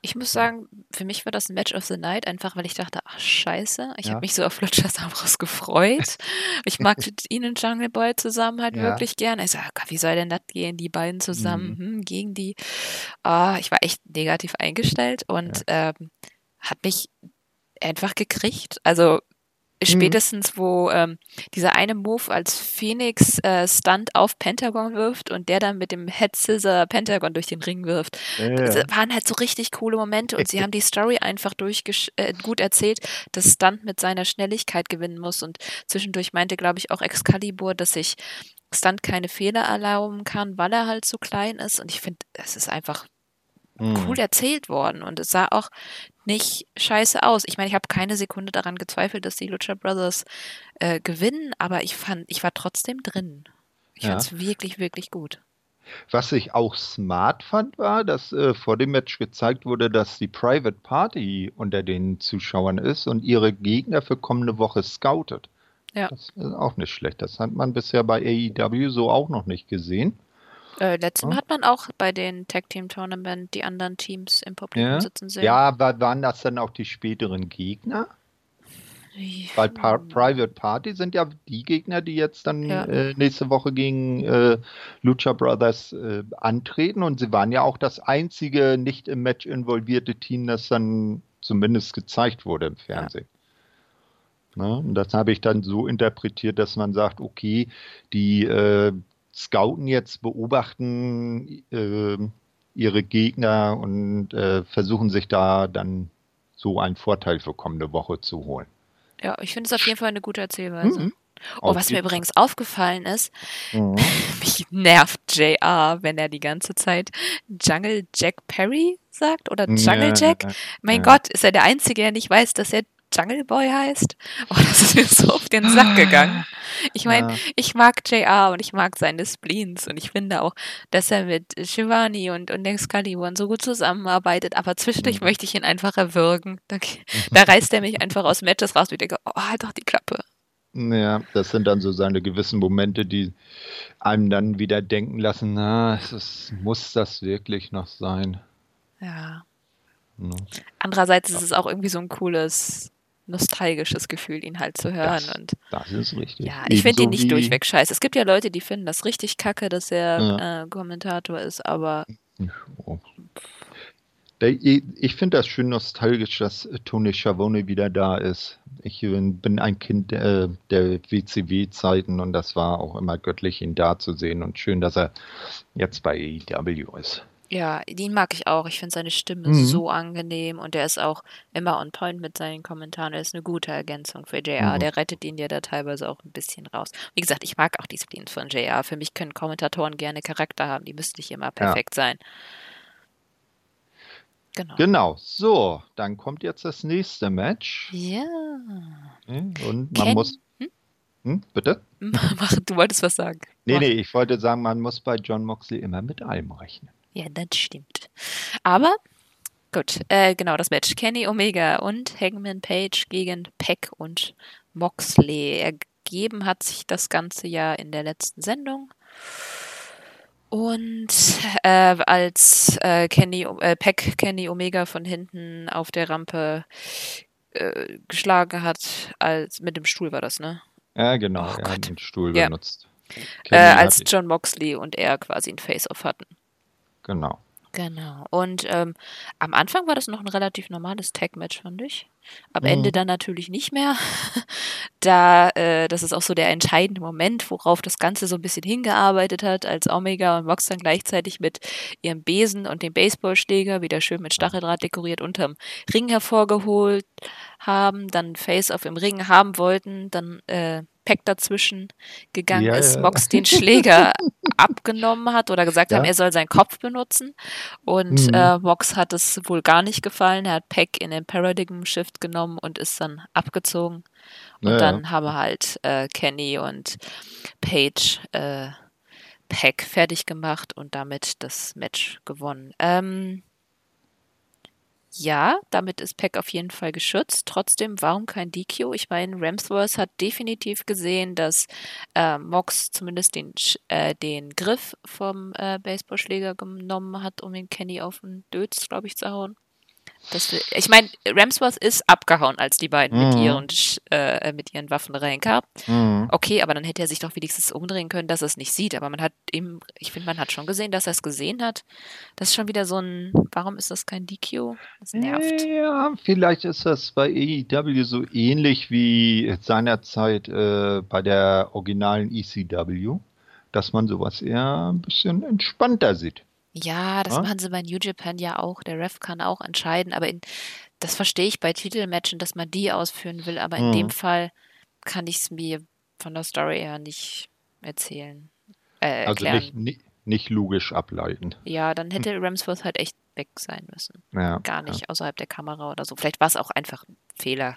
Ich muss sagen, für mich war das ein Match of the Night, einfach weil ich dachte, ach scheiße, ich ja. habe mich so auf Luchasaurus gefreut. ich mag ihn und Jungle Boy zusammen halt ja. wirklich gerne. Ich sage, wie soll denn das gehen, die beiden zusammen mhm. hm, gegen die? Oh, ich war echt negativ eingestellt und ja. ähm, hat mich einfach gekriegt. Also. Spätestens, wo ähm, dieser eine Move als Phoenix äh, Stunt auf Pentagon wirft und der dann mit dem Head Scissor Pentagon durch den Ring wirft. Ja. Das waren halt so richtig coole Momente und sie haben die Story einfach äh, gut erzählt, dass Stunt mit seiner Schnelligkeit gewinnen muss und zwischendurch meinte, glaube ich, auch Excalibur, dass sich Stunt keine Fehler erlauben kann, weil er halt so klein ist und ich finde, es ist einfach mhm. cool erzählt worden und es sah auch nicht scheiße aus. Ich meine, ich habe keine Sekunde daran gezweifelt, dass die Lucha Brothers äh, gewinnen, aber ich fand, ich war trotzdem drin. Ich ja. fand es wirklich, wirklich gut. Was ich auch smart fand, war, dass äh, vor dem Match gezeigt wurde, dass die Private Party unter den Zuschauern ist und ihre Gegner für kommende Woche scoutet. Ja. Das ist auch nicht schlecht. Das hat man bisher bei AEW so auch noch nicht gesehen. Äh, letztes Mal hat man auch bei den Tag Team Tournament die anderen Teams im Publikum ja. sitzen sehen. Ja, aber waren das dann auch die späteren Gegner? Weil pa Private Party sind ja die Gegner, die jetzt dann ja. äh, nächste Woche gegen äh, Lucha Brothers äh, antreten. Und sie waren ja auch das einzige nicht im Match involvierte Team, das dann zumindest gezeigt wurde im Fernsehen. Ja. Ne? Und das habe ich dann so interpretiert, dass man sagt, okay, die äh, Scouten jetzt beobachten äh, ihre Gegner und äh, versuchen sich da dann so einen Vorteil für kommende Woche zu holen. Ja, ich finde es auf jeden Fall eine gute Erzählweise. Mhm. Oh, was mir übrigens aufgefallen ist, mhm. mich nervt JR, wenn er die ganze Zeit Jungle Jack Perry sagt oder Jungle ja, Jack. Mein ja. Gott, ist er der Einzige, der nicht weiß, dass er Jungle Boy heißt. Oh, das ist mir so auf den Sack gegangen. Ich meine, ja. ich mag JR und ich mag seine Spleens und ich finde auch, dass er mit Shivani und, und Excalibur so gut zusammenarbeitet, aber zwischendurch mhm. möchte ich ihn einfach erwürgen. Da, da reißt er mich einfach aus Matches raus und ich denke, oh, halt doch die Klappe. Ja, das sind dann so seine gewissen Momente, die einem dann wieder denken lassen, na, ist, muss das wirklich noch sein? Ja. Ne? Andererseits ist es auch irgendwie so ein cooles, nostalgisches Gefühl, ihn halt zu hören. Das, und das ist richtig. ja, ich finde ihn nicht durchweg scheiße. Es gibt ja Leute, die finden das richtig kacke, dass er Ja. äh, Kommentator ist, aber Oh. Der- Ich, ich finde das schön nostalgisch, dass äh, Tony Schiavone wieder da ist. Ich bin, bin ein Kind äh, der WCW-Zeiten und das war auch immer göttlich, ihn da zu sehen und schön, dass er jetzt bei AEW ist. Ja, den mag ich auch. Ich finde seine Stimme Mhm. so angenehm und er ist auch immer on point mit seinen Kommentaren. Er ist eine gute Ergänzung für JR. Mhm. Der rettet ihn ja da teilweise auch ein bisschen raus. Wie gesagt, ich mag auch die Spleens von JR. Für mich können Kommentatoren gerne Charakter haben. Die müssen nicht immer perfekt sein. Genau. Genau, so, dann kommt jetzt das nächste Match. Ja. Und man Ken- muss. Hm, bitte? Mach, du wolltest was sagen. Nee, Mach. nee, ich wollte sagen, man muss bei John Moxley immer mit allem rechnen. Ja, das stimmt. Aber gut, äh, genau das Match. Kenny Omega und Hangman Page gegen Peck und Moxley. Ergeben hat sich das Ganze ja in der letzten Sendung. Und äh, als äh, Kenny, äh, Peck Kenny Omega von hinten auf der Rampe äh, geschlagen hat, als mit dem Stuhl war das, ne? Ja, genau, Oh er hat Gott. den Stuhl Ja. benutzt. Äh, als hat- John Moxley und er quasi ein Face-Off hatten. Genau. Genau. Und ähm, am Anfang war das noch ein relativ normales Tag-Match, fand ich. Am Mhm. Ende dann natürlich nicht mehr. da, äh, das ist auch so der entscheidende Moment, worauf das Ganze so ein bisschen hingearbeitet hat, als Omega und Mox dann gleichzeitig mit ihrem Besen und dem Baseballschläger wieder schön mit Stacheldraht dekoriert unterm Ring hervorgeholt haben, dann Face-Off im Ring haben wollten, dann äh, Peck dazwischen gegangen Ja, ist, ja. Mox den Schläger abgenommen hat oder gesagt Ja. haben, er soll seinen Kopf benutzen. Und Mhm. äh, Mox hat es wohl gar nicht gefallen. Er hat Peck in den Paradigm Shift genommen und ist dann abgezogen. Und Ja, dann haben halt äh, Kenny und Paige äh, Peck fertig gemacht und damit das Match gewonnen. Ähm, ja, damit ist Peck auf jeden Fall geschützt. Trotzdem, warum kein DQ? Ich meine, Ramsworth hat definitiv gesehen, dass äh, Mox zumindest den, äh, den Griff vom äh, Baseballschläger genommen hat, um den Kenny auf den Dötz, glaube ich, zu hauen. Will- ich meine, Ramsworth ist abgehauen, als die beiden mit, Mhm. ihren, Sch- äh, mit ihren Waffen reinkamen. Mhm. Okay, aber dann hätte er sich doch wenigstens umdrehen können, dass er es nicht sieht. Aber man hat eben, ich finde, man hat schon gesehen, dass er es gesehen hat. Das ist schon wieder so ein, warum ist das kein DQ? Das nervt. Ja, vielleicht ist das bei AEW so ähnlich wie seinerzeit äh, bei der originalen ECW, dass man sowas eher ein bisschen entspannter sieht. Ja, das Ja? machen sie bei New Japan ja auch. Der Ref kann auch entscheiden, aber in, das verstehe ich bei Titelmatchen, dass man die ausführen will. Aber in Mhm. dem Fall kann ich es mir von der Story her nicht erzählen. Äh, Also erklären. nicht, nicht, nicht logisch ableiten. Ja, dann hätte Ramsworth halt echt weg sein müssen. Ja, Gar nicht außerhalb der Kamera oder so. Vielleicht war es auch einfach ein Fehler.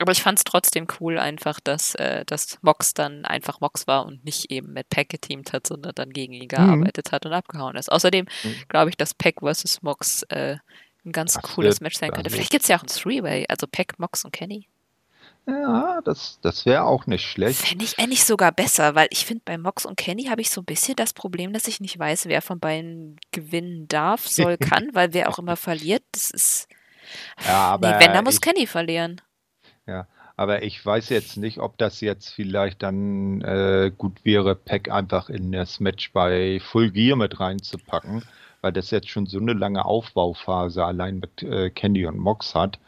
Aber ich fand es trotzdem cool einfach, dass, äh, dass Mox dann einfach Mox war und nicht eben mit Peck geteamt hat, sondern dann gegen ihn gearbeitet hat und abgehauen ist. Außerdem Mhm. glaube ich, dass Peck versus Mox äh, ein ganz Das cooles Match sein könnte. Vielleicht gibt es ja auch ein Three-Way, also Peck, Mox und Kenny. ja das, das wäre auch nicht schlecht. Fände ich eigentlich sogar besser, weil ich finde, bei Mox und Kenny habe ich so ein bisschen das Problem, dass ich nicht weiß, wer von beiden gewinnen darf, soll, kann, weil wer auch immer verliert, das ist. Ja, aber nee, wenn, dann muss ich- Kenny verlieren. Ja, aber ich weiß jetzt nicht, ob das jetzt vielleicht dann äh, gut wäre, Peck einfach in das Match bei Full Gear mit reinzupacken, weil das jetzt schon so eine lange Aufbauphase allein mit äh, Candy und Mox hat.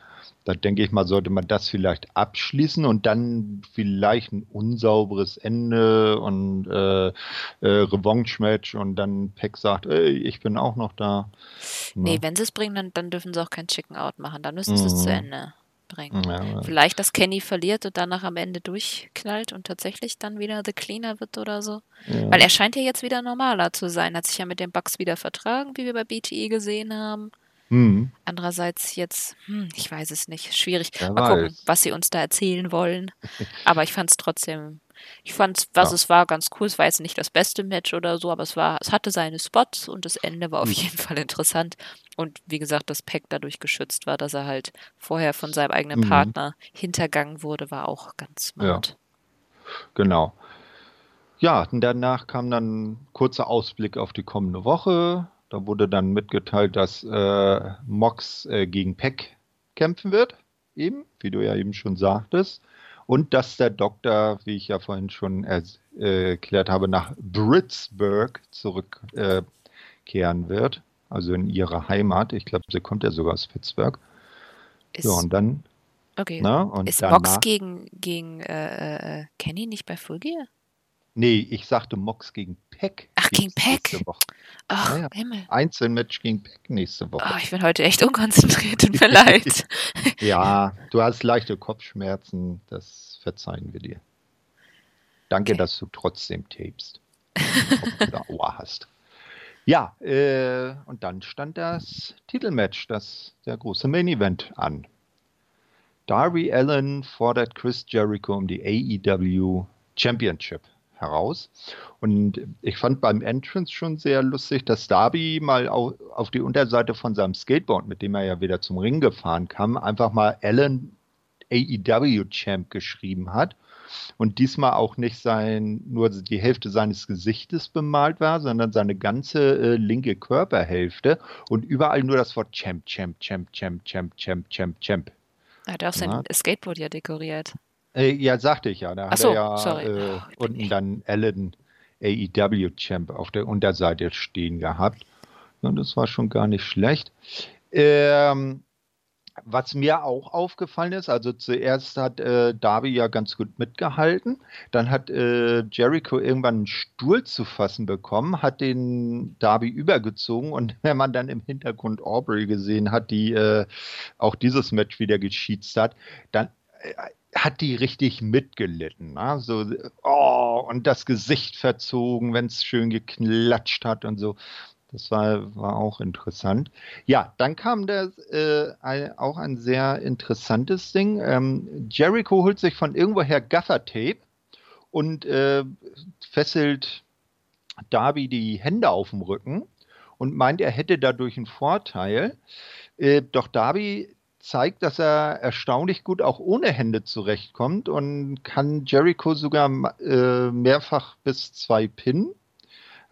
Da denke ich mal, sollte man das vielleicht abschließen und dann vielleicht ein unsauberes Ende und äh, äh, Revanche-Match und dann Peck sagt, ey, ich bin auch noch da. Nee, Ne? wenn sie es bringen, dann, dann dürfen sie auch kein Chicken Out machen. Dann müssen sie es zu Mhm. Ende bringen. Ja, Vielleicht, dass Kenny verliert und danach am Ende durchknallt und tatsächlich dann wieder The Cleaner wird oder so. ja. Weil er scheint ja jetzt wieder normaler zu sein. Hat sich ja mit den Bugs wieder vertragen, wie wir bei BTE gesehen haben. Hm, Andererseits jetzt, hm, ich weiß es nicht, schwierig. Wer Mal gucken, weiß. was sie uns da erzählen wollen. Aber ich fand es trotzdem, ich fand was Ja. es war, ganz cool. Es war jetzt nicht das beste Match oder so, aber es war, es hatte seine Spots und das Ende war auf Hm. jeden Fall interessant. Und wie gesagt, dass Peck dadurch geschützt war, dass er halt vorher von seinem eigenen Mhm. Partner hintergangen wurde, war auch ganz smart. Genau. Ja, danach kam dann ein kurzer Ausblick auf die kommende Woche. Da wurde dann mitgeteilt, dass äh, Mox äh, gegen Peck kämpfen wird, eben, wie du ja eben schon sagtest. Und dass der Doktor, wie ich ja vorhin schon äh, erklärt habe, nach Britsburg zurückkehren äh, wird. Also in ihre Heimat. Ich glaube, sie kommt ja sogar aus Pittsburgh. Ist, ja, und dann. Okay. Na, und ist danach, Mox gegen, gegen äh, äh Kenny nicht bei Full Gear? Nee, ich sagte Mox gegen Peck. Ach, gegen Peck? Ach, ja, ja. Himmel. Einzelmatch gegen Peck nächste Woche. Oh, ich bin heute echt unkonzentriert, tut mir leid. ja, du hast leichte Kopfschmerzen, das verzeihen wir dir. Danke, okay. dass du trotzdem tapest. oder Ohr hast. Ja, äh, und dann stand das Titelmatch, das der große Main Event an. Darby Allen fordert Chris Jericho um die AEW Championship heraus. Und ich fand beim Entrance schon sehr lustig, dass Darby mal auf die Unterseite von seinem Skateboard, mit dem er ja wieder zum Ring gefahren kam, einfach mal Allen AEW Champ geschrieben hat. Und diesmal auch nicht sein, nur die Hälfte seines Gesichtes bemalt war, sondern seine ganze äh, linke Körperhälfte und überall nur das Wort Champ, Champ, Champ, Champ, Champ, Champ, Champ, Champ. Er hat auch sein Skateboard ja dekoriert. Äh, ja, sagte ich ja. Da Ach so, hat er ja äh, oh, unten dann Allen AEW Champ auf der Unterseite stehen gehabt. Und das war schon gar nicht schlecht. Ähm, was mir auch aufgefallen ist, also zuerst hat äh, Darby ja ganz gut mitgehalten, dann hat äh, Jericho irgendwann einen Stuhl zu fassen bekommen, hat den Darby übergezogen und wenn man dann im Hintergrund Aubrey gesehen hat, die äh, auch dieses Match wieder gescheatzt hat, dann äh, hat die richtig mitgelitten. Ne? So, oh, und das Gesicht verzogen, wenn es schön geklatscht hat und so. Das war, war auch interessant. Ja, dann kam der, äh, auch ein sehr interessantes Ding. Ähm, Jericho holt sich von irgendwoher Gaffer-Tape und äh, fesselt Darby die Hände auf dem Rücken und meint, er hätte dadurch einen Vorteil. Äh, doch Darby zeigt, dass er erstaunlich gut auch ohne Hände zurechtkommt und kann Jericho sogar äh, mehrfach bis zwei pinnen.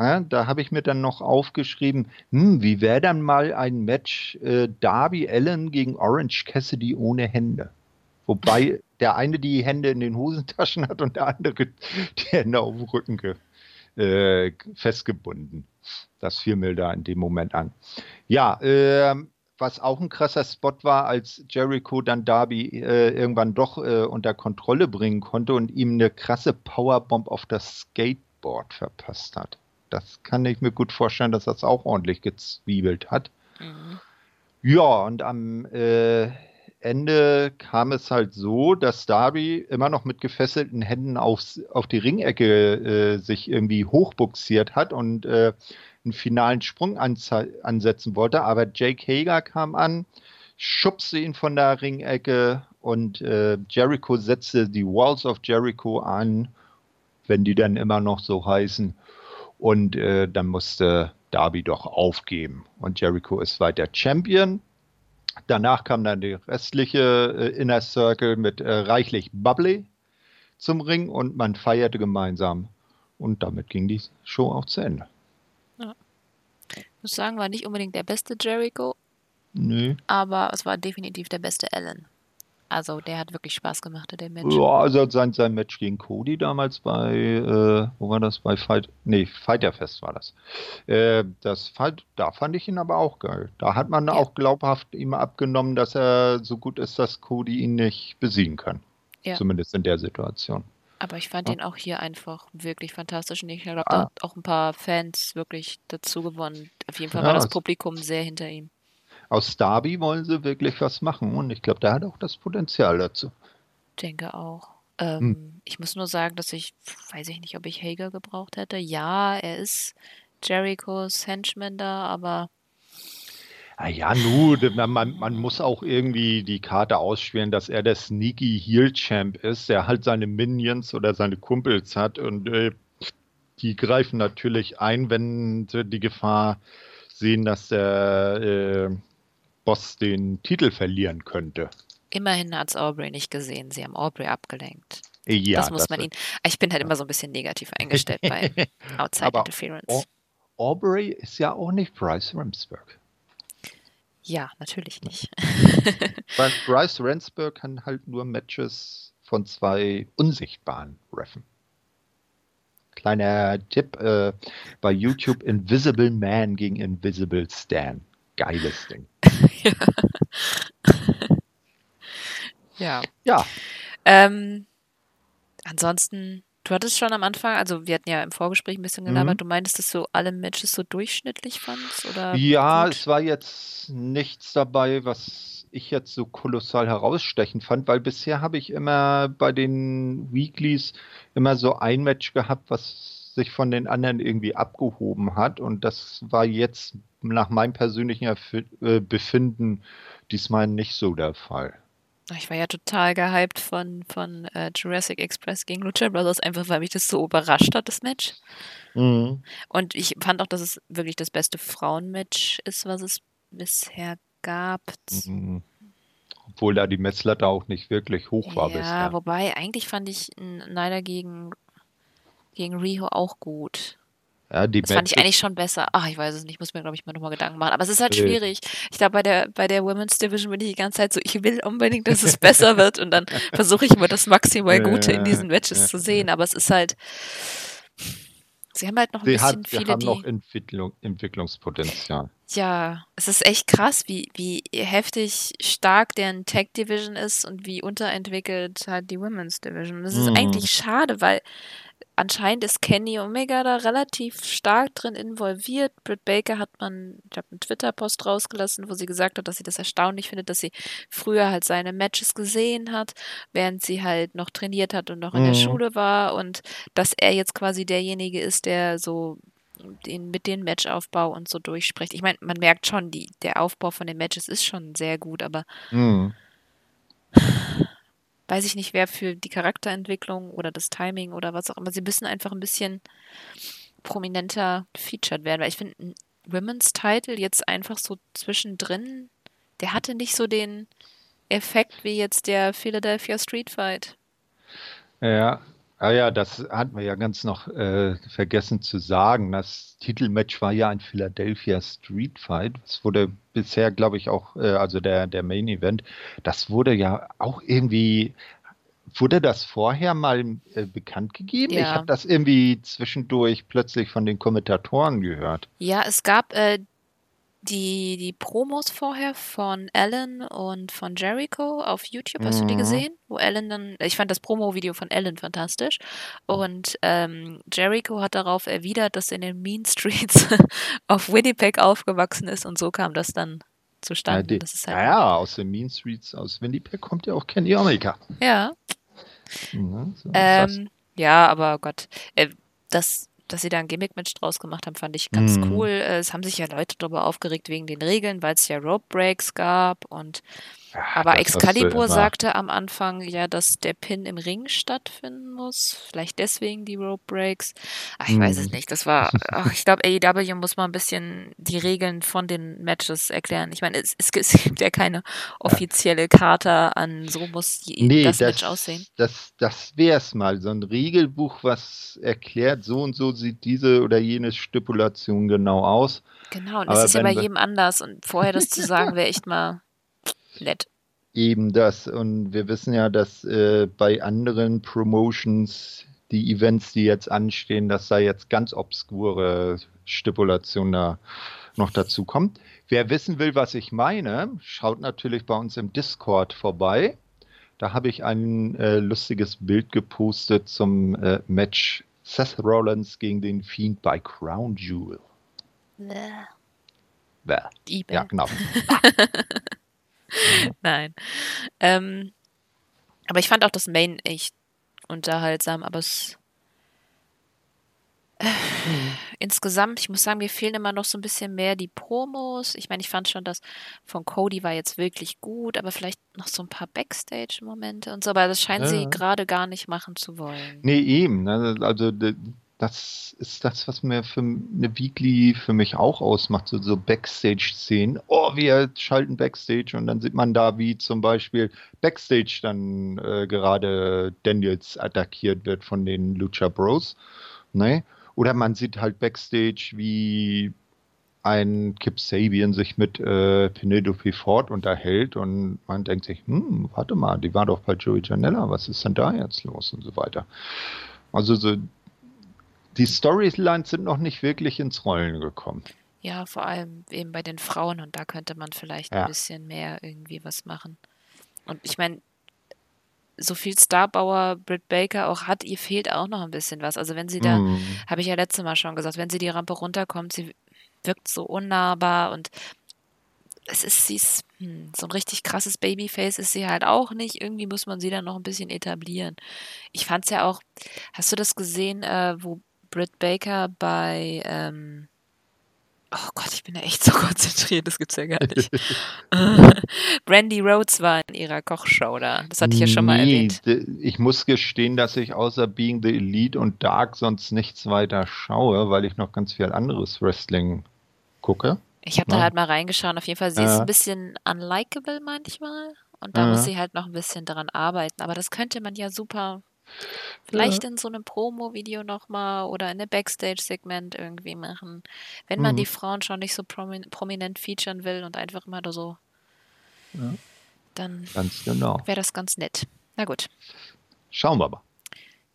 Ja, da habe ich mir dann noch aufgeschrieben, hm, wie wäre dann mal ein Match äh, Darby Allen gegen Orange Cassidy ohne Hände? Wobei der eine die Hände in den Hosentaschen hat und der andere die Hände auf dem Rücken äh, festgebunden. Das fiel mir da in dem Moment an. Ja, äh, was auch ein krasser Spot war, als Jericho dann Darby äh, irgendwann doch äh, unter Kontrolle bringen konnte und ihm eine krasse Powerbomb auf das Skateboard verpasst hat. Das kann ich mir gut vorstellen, dass das auch ordentlich gezwiebelt hat. Mhm. Ja, und am äh, Ende kam es halt so, dass Darby immer noch mit gefesselten Händen aufs, auf die Ringecke äh, sich irgendwie hochbuxiert hat und äh, einen finalen Sprung ansetzen wollte, aber Jake Hager kam an, schubste ihn von der Ringecke und äh, Jericho setzte die Walls of Jericho an, wenn die dann immer noch so heißen. Und äh, dann musste Darby doch aufgeben. Und Jericho ist weiter Champion. Danach kam dann die restliche äh, Inner Circle mit äh, reichlich Bubbly zum Ring und man feierte gemeinsam. Und damit ging die Show auch zu Ende. Ich muss sagen, war nicht unbedingt der beste Jericho. Nö. Aber es war definitiv der beste Allen. Also der hat wirklich Spaß gemacht dem Match. Ja, also sein, sein Match gegen Cody damals bei, äh, wo war das? Bei Fight, nee, Fighterfest war das. Äh, das Fight, da fand ich ihn aber auch geil. Da hat man ja. auch glaubhaft ihm abgenommen, dass er so gut ist, dass Cody ihn nicht besiegen kann. Ja. Zumindest in der Situation. Aber ich fand ja. ihn auch hier einfach wirklich fantastisch und ich glaube, ah. da hat auch ein paar Fans wirklich dazu gewonnen. Auf jeden Fall war das Publikum sehr hinter ihm. Aus Darby wollen sie wirklich was machen und ich glaube, der hat auch das Potenzial dazu. Denke auch. Ähm, hm. Ich muss nur sagen, dass ich, weiß ich nicht, ob ich Hager gebraucht hätte. Ja, er ist Jerichos Henchman da, aber Ah ja, nu, man, man muss auch irgendwie die Karte ausspielen, dass er der Sneaky Heel Champ ist, der halt seine Minions oder seine Kumpels hat und äh, die greifen natürlich ein, wenn sie die Gefahr sehen, dass der äh, Boss den Titel verlieren könnte. Immerhin hat es Aubrey nicht gesehen. Sie haben Aubrey abgelenkt. Ja, das muss das man ihn. Ich bin halt immer so ein bisschen negativ eingestellt bei Outside Aber Interference. Aubrey ist ja auch nicht Bryce Ramsberg. Ja, natürlich nicht. Weil Bryce Ramsberg kann halt nur Matches von zwei Unsichtbaren reffen. Kleiner Tipp äh, bei YouTube: Invisible Man gegen Invisible Stan. Geiles Ding. ja. ja. Ähm, ansonsten, du hattest schon am Anfang, also wir hatten ja im Vorgespräch ein bisschen gelabert, Mhm. du meintest, dass du alle Matches so durchschnittlich fandst? Oder Ja, gut? es war jetzt nichts dabei, was ich jetzt so kolossal herausstechend fand, weil bisher habe ich immer bei den Weeklies immer so ein Match gehabt, was sich von den anderen irgendwie abgehoben hat. Und das war jetzt nach meinem persönlichen Erfi- äh, Befinden diesmal nicht so der Fall. Ich war ja total gehypt von, von äh, Jurassic Express gegen Lucha Brothers, einfach weil mich das so überrascht hat, das Match. Mhm. Und ich fand auch, dass es wirklich das beste Frauenmatch ist, was es bisher gab. Mhm. Obwohl da die Messlatte auch nicht wirklich hoch war Ja, bisher. wobei eigentlich fand ich Nyla gegen, gegen Riho auch gut. Ja, Das fand ich eigentlich schon besser. Ach, ich weiß es nicht, muss mir, glaube ich, mal nochmal Gedanken machen. Aber es ist halt schwierig. Ich glaube, bei der, bei der Women's Division bin ich die ganze Zeit so, ich will unbedingt, dass es besser wird. Und dann versuche ich immer das maximal Gute in diesen Matches zu sehen. Aber es ist halt, sie haben halt noch ein sie bisschen hat, viele, haben noch die, Entwicklung, Entwicklungspotenzial. ja, es ist echt krass, wie, wie heftig stark deren Tag Division ist und wie unterentwickelt halt die Women's Division. Das ist Mhm. eigentlich schade, weil anscheinend ist Kenny Omega da relativ stark drin involviert. Britt Baker hat man, ich habe einen Twitter-Post rausgelassen, wo sie gesagt hat, dass sie das erstaunlich findet, dass sie früher halt seine Matches gesehen hat, während sie halt noch trainiert hat und noch in der Mhm. Schule war und dass er jetzt quasi derjenige ist, der so den, mit dem Matchaufbau und so durchspricht. Ich meine, man merkt schon, die, der Aufbau von den Matches ist schon sehr gut, aber Mhm. Weiß ich nicht, wer für die Charakterentwicklung oder das Timing oder was auch immer, sie müssen einfach ein bisschen prominenter featured werden, weil ich finde, ein Women's Title jetzt einfach so zwischendrin, der hatte nicht so den Effekt wie jetzt der Philadelphia Street Fight. Ja, ah ja, das hatten wir ja ganz noch äh, vergessen zu sagen. Das Titelmatch war ja ein Philadelphia Street Fight. Es wurde bisher, glaube ich, auch, äh, also der, der Main Event, das wurde ja auch irgendwie, wurde das vorher mal äh, bekannt gegeben? Ich Ja. habe das irgendwie zwischendurch plötzlich von den Kommentatoren gehört. Ja, es gab äh, die, die Promos vorher von Alan und von Jericho auf YouTube. Hast du die Mhm. gesehen? Wo Alan dann, ich fand das Promo-Video von Alan fantastisch. Und ähm, Jericho hat darauf erwidert, dass er in den Mean Streets auf Winnipeg aufgewachsen ist und so kam das dann Ja, zustande. die, Das ist ja, halt, ja, aus den Mean Streets aus Winnipeg kommt ja auch Kenny Omega. ja. Mhm, so. Ähm, ja, aber Gott, äh, das, dass sie da ein Gimmick-Match draus gemacht haben, fand ich ganz Mhm. cool. Äh, es haben sich ja Leute darüber aufgeregt wegen den Regeln, weil es ja Rope Breaks gab und Ja, aber Excalibur sagte am Anfang ja, dass der Pin im Ring stattfinden muss. Vielleicht deswegen die Rope Breaks. Ach, ich weiß es Mhm. nicht. Das war, ach, ich glaube, AEW muss mal ein bisschen die Regeln von den Matches erklären. Ich meine, es, es, es gibt ja keine offizielle Charta an, so muss je, Nee, das, das, Match aussehen. das, das wär's mal. So ein Regelbuch, was erklärt, so und so sieht diese oder jene Stipulation genau aus. Genau, und es ist ja bei jedem anders. Und vorher das zu sagen, wäre echt mal nett. eben das, und wir wissen ja, dass äh, bei anderen Promotions die Events, die jetzt anstehen, dass da jetzt ganz obskure Stipulationen da noch dazu kommt. Wer wissen will, was ich meine, schaut natürlich bei uns im Discord vorbei. Da habe ich ein äh, lustiges Bild gepostet zum äh, Match Seth Rollins gegen den Fiend bei Crown Jewel. Bäh. eBay. Ja, genau. Nein. Ähm, aber ich fand auch das Main echt unterhaltsam, aber es äh, insgesamt, ich muss sagen, mir fehlen immer noch so ein bisschen mehr die Promos. Ich meine, ich fand schon, das von Cody war jetzt wirklich gut, aber vielleicht noch so ein paar Backstage-Momente und so, aber das scheinen sie Ja. gerade gar nicht machen zu wollen. Nee, eben. ne, Also das ist das, was mir für eine Weekly für mich auch ausmacht, so, so Backstage-Szenen. Oh, wir schalten Backstage und dann sieht man da, wie zum Beispiel Backstage dann äh, gerade Daniels attackiert wird von den Lucha Bros. Ne? oder man sieht halt backstage, wie ein Kip Sabian sich mit äh, Penelope Ford unterhält und man denkt sich, hm, warte mal, die war doch bei Joey Janella, was ist denn da jetzt los und so weiter. Also so, die Storylines sind noch nicht wirklich ins Rollen gekommen. Ja, vor allem eben bei den Frauen und da könnte man vielleicht ja. ein bisschen mehr irgendwie was machen. Und ich meine, so viel Starbauer Britt Baker auch hat, ihr fehlt auch noch ein bisschen was. Also wenn sie da, mm. habe ich ja letztes Mal schon gesagt, wenn sie die Rampe runterkommt, sie wirkt so unnahbar und es ist, sie ist hm, so ein richtig krasses Babyface ist sie halt auch nicht. Irgendwie muss man sie dann noch ein bisschen etablieren. Ich fand es ja auch, hast du das gesehen, äh, wo Britt Baker bei, ähm, oh Gott, ich bin ja echt so konzentriert, das gibt's ja gar nicht. Brandy Rhodes war in ihrer Kochshow da. Das hatte ich ja schon mal erwähnt. Ich muss gestehen, dass ich außer Being the Elite und Dark sonst nichts weiter schaue, weil ich noch ganz viel anderes Wrestling gucke. Ich habe da ne? halt mal reingeschaut. Auf jeden Fall, sie ja. ist ein bisschen unlikable manchmal. Und da ja. muss sie halt noch ein bisschen daran arbeiten. Aber das könnte man ja super vielleicht ja. in so einem Promo-Video nochmal oder in einem Backstage-Segment irgendwie machen. Wenn man mhm. die Frauen schon nicht so promin prominent featuren will und einfach immer so. Ja. Dann genau. wäre das ganz nett. Na gut. Schauen wir mal.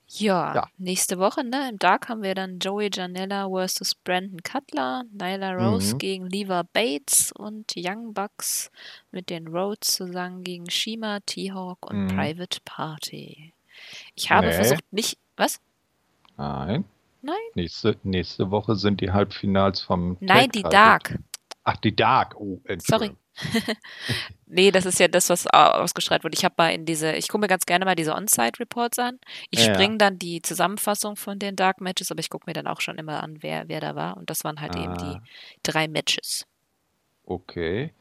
Ja, ja, nächste Woche, ne? Im Dark haben wir dann Joey Janella versus Brandon Cutler, Nyla Rose mhm. gegen Lever Bates und Young Bucks mit den Rhodes zusammen gegen Shima, T-Hawk und mhm. Private Party. Ich habe nee. versucht, nicht. Was? Nein. Nein. Nächste, nächste Woche sind die Halbfinals vom. Nein, die Dark. Ach, die Dark. Oh, Sorry. nee, das ist ja das, was ausgestrahlt wurde. Ich habe mal in diese, ich gucke mir ganz gerne mal diese On-Site-Reports an. Ich ja, springe dann die Zusammenfassung von den Dark Matches, aber ich gucke mir dann auch schon immer an, wer, wer da war. Und das waren halt ah. eben die drei Matches. Okay.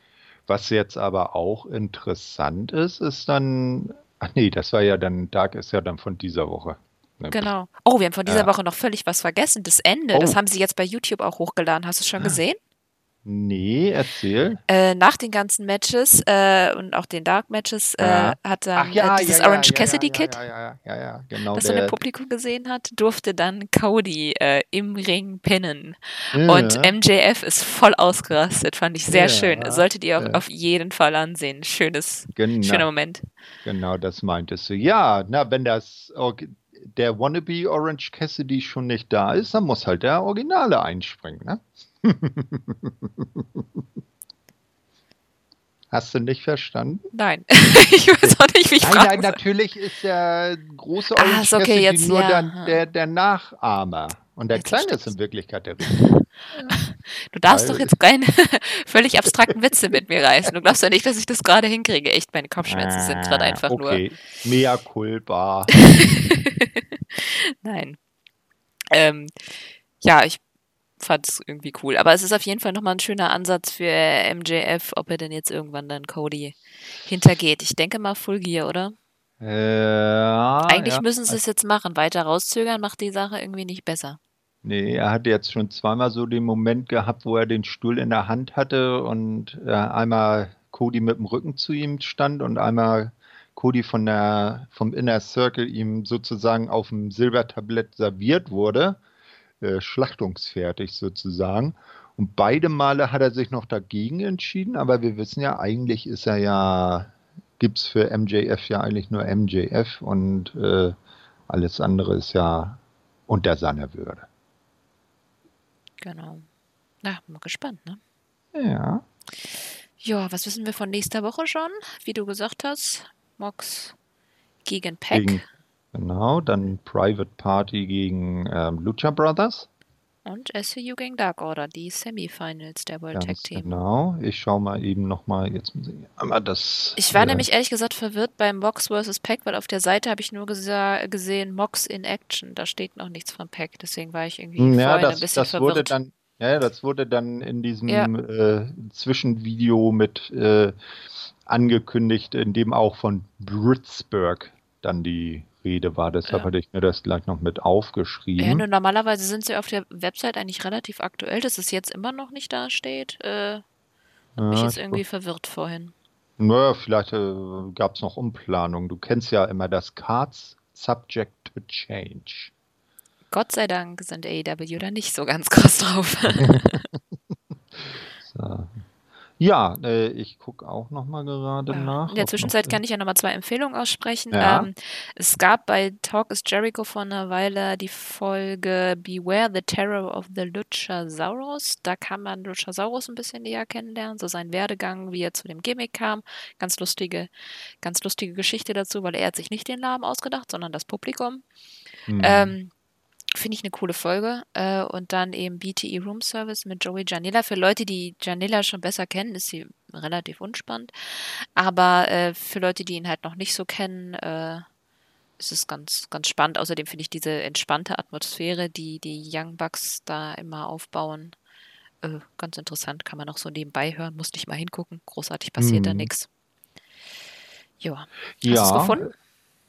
Was jetzt aber auch interessant ist, ist dann, ach nee, das war ja dann, Dark ist ja dann von dieser Woche. Ne? Genau. Oh, wir haben von dieser ja. Woche noch völlig was vergessen. Das Ende, oh. das haben sie jetzt bei YouTube auch hochgeladen. Hast du es schon gesehen? Nee, erzähl. Äh, nach den ganzen Matches äh, und auch den Dark Matches äh, ja. hat dann ja, äh, dieses ja, Orange Cassidy Kit, ja, ja, genau, das man im Publikum gesehen hat, durfte dann Cody äh, im Ring pinnen. Und MJF ist voll ausgerastet, fand ich sehr schön. Solltet ihr auch auf jeden Fall ansehen. Schönes, genau. schöner Moment. Genau, das meintest du. Ja, na, wenn das der Wannabe Orange Cassidy schon nicht da ist, dann muss halt der Originale einspringen, ne? Hast du nicht verstanden? Nein, ich weiß auch nicht, wie ich Nein, nein, natürlich ist der große Orange Ach, okay, jetzt, nur ja. der, der, der, Nachahmer. Und der jetzt Kleine ist in Wirklichkeit der Richtige. Du darfst Weil, doch jetzt keine völlig abstrakten Witze mit mir reißen. Du glaubst ja nicht, dass ich das gerade hinkriege. Echt, meine Kopfschmerzen ah, sind gerade einfach okay. nur. Mea culpa. Nein. Ähm, ja, ich fand es irgendwie cool. Aber es ist auf jeden Fall nochmal ein schöner Ansatz für MJF, ob er denn jetzt irgendwann dann Cody hintergeht. Ich denke mal Full Gear, oder? Ja. Eigentlich ja. müssen sie es jetzt machen. Weiter rauszögern macht die Sache irgendwie nicht besser. Nee, er hat jetzt schon zweimal so den Moment gehabt, wo er den Stuhl in der Hand hatte und äh, einmal Cody mit dem Rücken zu ihm stand und einmal Cody von der, vom Inner Circle ihm sozusagen auf dem Silbertablett serviert wurde. Äh, schlachtungsfertig sozusagen. Und beide Male hat er sich noch dagegen entschieden, aber wir wissen ja, eigentlich ist er ja, gibt es für MJF ja eigentlich nur MJF und äh, alles andere ist ja unter seiner Würde. Genau. Na, mal gespannt, ne? Ja. Ja, was wissen wir von nächster Woche schon? Wie du gesagt hast, Mox gegen Pack. Gegen, Genau, dann Private Party gegen ähm, Lucha Brothers. Und SCU gegen Dark Order, die Semifinals der World Ganz Tag Team. Genau, ich schaue mal eben nochmal, jetzt muss ich einmal das. Ich war äh, nämlich ehrlich gesagt verwirrt beim Mox vs. Pack, weil auf der Seite habe ich nur gesehen Mox in Action, da steht noch nichts von Pack, deswegen war ich irgendwie ja, das, ein bisschen das verwirrt. Wurde dann, ja, das wurde dann in diesem ja. äh, Zwischenvideo mit äh, angekündigt, in dem auch von Britsburg dann die Rede war. Deshalb ja. hatte ich mir das gleich noch mit aufgeschrieben. Ja, normalerweise sind sie auf der Website eigentlich relativ aktuell, dass es jetzt immer noch nicht da steht. Äh, ja, mich jetzt irgendwie verwirrt vorhin. Naja, vielleicht äh, gab es noch Umplanung. Du kennst ja immer das Cards Subject to Change. Gott sei Dank sind AEW da nicht so ganz krass drauf. so. Ja, äh, ich gucke auch noch mal gerade Ja. nach. In der Zwischenzeit kann ich ja nochmal zwei Empfehlungen aussprechen. Ja. Ähm, es gab bei Talk is Jericho vor einer Weile die Folge Beware the Terror of the Luchasaurus. Da kann man Luchasaurus ein bisschen näher kennenlernen, so sein Werdegang, wie er zu dem Gimmick kam. Ganz lustige, ganz lustige Geschichte dazu, weil er hat sich nicht den Namen ausgedacht, sondern das Publikum. Hm. Ähm, Finde ich eine coole Folge. Äh, und dann eben BTE Room Service mit Joey Janela. Für Leute, die Janela schon besser kennen, ist sie relativ unspannend. Aber äh, für Leute, die ihn halt noch nicht so kennen, äh, ist es ganz, ganz spannend. Außerdem finde ich diese entspannte Atmosphäre, die die Young Bucks da immer aufbauen, ganz interessant. Kann man auch so nebenbei hören, muss nicht mal hingucken. Großartig passiert da Mhm. nichts. Ja. Hast ja, du's gefunden?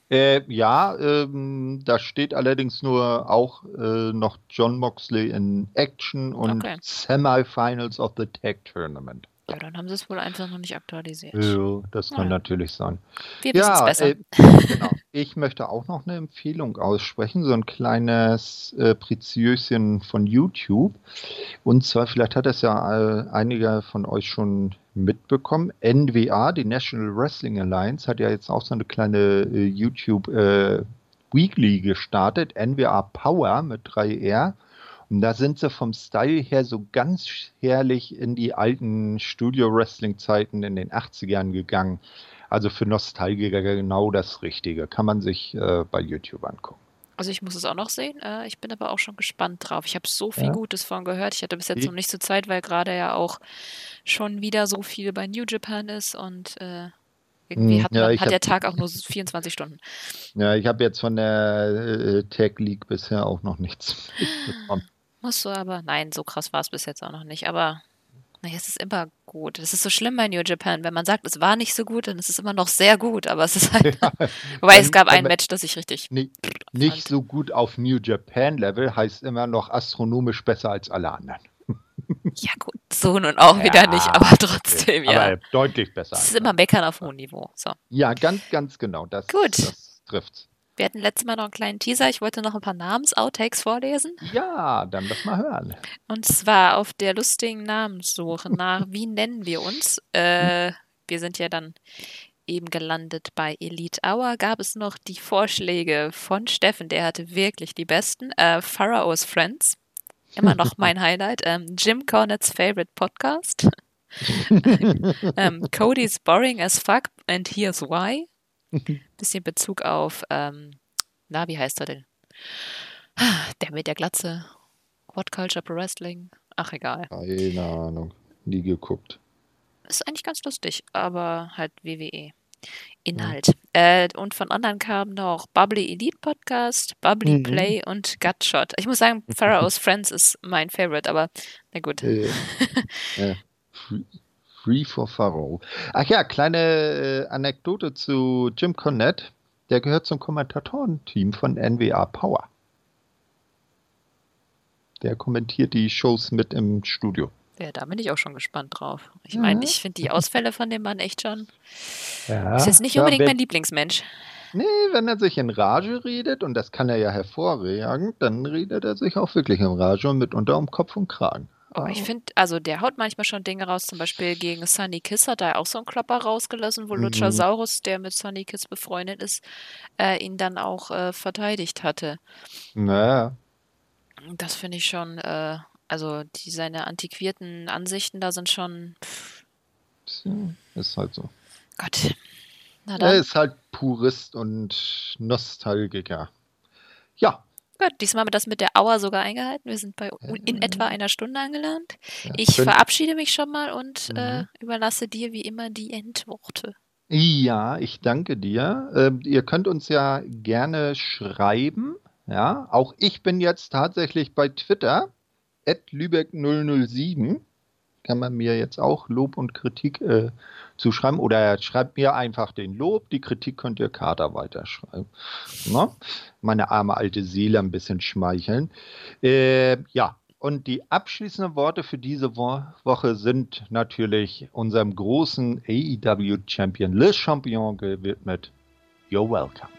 Äh, ja, ähm, da steht allerdings nur auch äh, noch John Moxley in Action und Okay. Semifinals of the Tag Tournament. Ja, dann haben sie es wohl einfach noch nicht aktualisiert. Ja, das kann Ja. natürlich sein. Wir Ja, besser. äh, genau. Ich möchte auch noch eine Empfehlung aussprechen, so ein kleines äh, Preziöschen von YouTube. Und zwar, vielleicht hat das ja äh, einige von euch schon mitbekommen. NWA, die National Wrestling Alliance, hat ja jetzt auch so eine kleine äh, YouTube äh, Weekly gestartet. NWA Power mit 3R. Und da sind sie vom Style her so ganz herrlich in die alten Studio-Wrestling-Zeiten in den 80ern gegangen. Also für Nostalgiker genau das Richtige. Kann man sich äh, bei YouTube angucken. Also ich muss es auch noch sehen. Äh, ich bin aber auch schon gespannt drauf. Ich habe so viel Ja. Gutes von gehört. Ich hatte bis jetzt Ich- noch nicht so Zeit, weil gerade ja auch schon wieder so viel bei New Japan ist und äh, irgendwie Hm, hat, man, hat der Tag auch nur 24 Stunden. Ja, ich habe jetzt von der äh, Tag League bisher auch noch nichts. Musst du aber. Nein, so krass war es bis jetzt auch noch nicht. Aber naja, es ist immer gut. Es ist so schlimm bei New Japan. Wenn man sagt, es war nicht so gut, dann ist es immer noch sehr gut. Aber es ist halt. Wobei es gab ein Match, das ich richtig. Ni- nicht fand. so gut auf New Japan Level heißt immer noch astronomisch besser als alle anderen. Ja, gut, so nun auch wieder nicht, aber trotzdem, ja. Aber deutlich besser. Es ist immer meckern auf hohem Niveau. So. Ja, ganz, ganz genau. Das, Gut. das trifft's. Wir hatten letztes Mal noch einen kleinen Teaser. Ich wollte noch ein paar Namens-Outtakes vorlesen. Ja, dann lass mal hören. Und zwar auf der lustigen Namenssuche nach, wie nennen wir uns? Äh, wir sind ja dann eben gelandet bei Elite Hour. Gab es noch die Vorschläge von Steffen, der hatte wirklich die besten. Äh, Pharaoh's Friends, immer noch mein Highlight. Ähm, Jim Cornett's Favorite Podcast. ähm, Cody's Boring as Fuck and Here's Why. Bisschen Bezug auf, ähm, na, wie heißt er denn? Der mit der Glatze. What Culture Pro Wrestling. Ach, egal. Keine Ahnung. Nie geguckt. Ist eigentlich ganz lustig, aber halt WWE. Inhalt. Äh, und von anderen kamen noch Bubbly Elite Podcast, Bubbly Mhm. Play und Gutshot. Ich muss sagen, Pharaoh's Friends ist mein Favorite, aber na gut. Äh, äh, Free, for Pharaoh. Ach ja, kleine äh, Anekdote zu Jim Cornette. Der gehört zum Kommentatorenteam von NWA Power. Der kommentiert die Shows mit im Studio. Ja, da bin ich auch schon gespannt drauf. Ich Ja. meine, ich finde die Ausfälle von dem Mann echt schon. Ja, Ist jetzt nicht ja, unbedingt wenn, mein Lieblingsmensch. Nee, wenn er sich in Rage redet, und das kann er ja hervorragend, dann redet er sich auch wirklich in Rage und mitunter um Kopf und Kragen. Aber ich finde, also der haut manchmal schon Dinge raus, zum Beispiel gegen Sunny Kiss hat er auch so einen Klopper rausgelassen, wo Mhm. Luchasaurus, der mit Sunny Kiss befreundet ist, äh, ihn dann auch äh, verteidigt hatte. Naja, Das finde ich schon, äh, also die, seine antiquierten Ansichten da sind schon, pff, ist halt so. Gott. Na Er ist halt Purist und Nostalgiker. Ja, gut, diesmal haben wir das mit der Auer sogar eingehalten. Wir sind bei in etwa einer Stunde angelangt. ja, Ich verabschiede mich schon mal und äh, Mhm. überlasse dir wie immer die Endworte. Ja, ich danke dir. Ähm, ihr könnt uns ja gerne schreiben. Ja, auch ich bin jetzt tatsächlich bei Twitter, Lübeck007. Kann man mir jetzt auch Lob und Kritik äh, zuschreiben oder schreibt mir einfach den Lob. Die Kritik könnt ihr Kater weiterschreiben. Ne? Meine arme alte Seele ein bisschen schmeicheln. Äh, ja, und die abschließenden Worte für diese Wo Woche sind natürlich unserem großen AEW-Champion Le Champion gewidmet. You're welcome.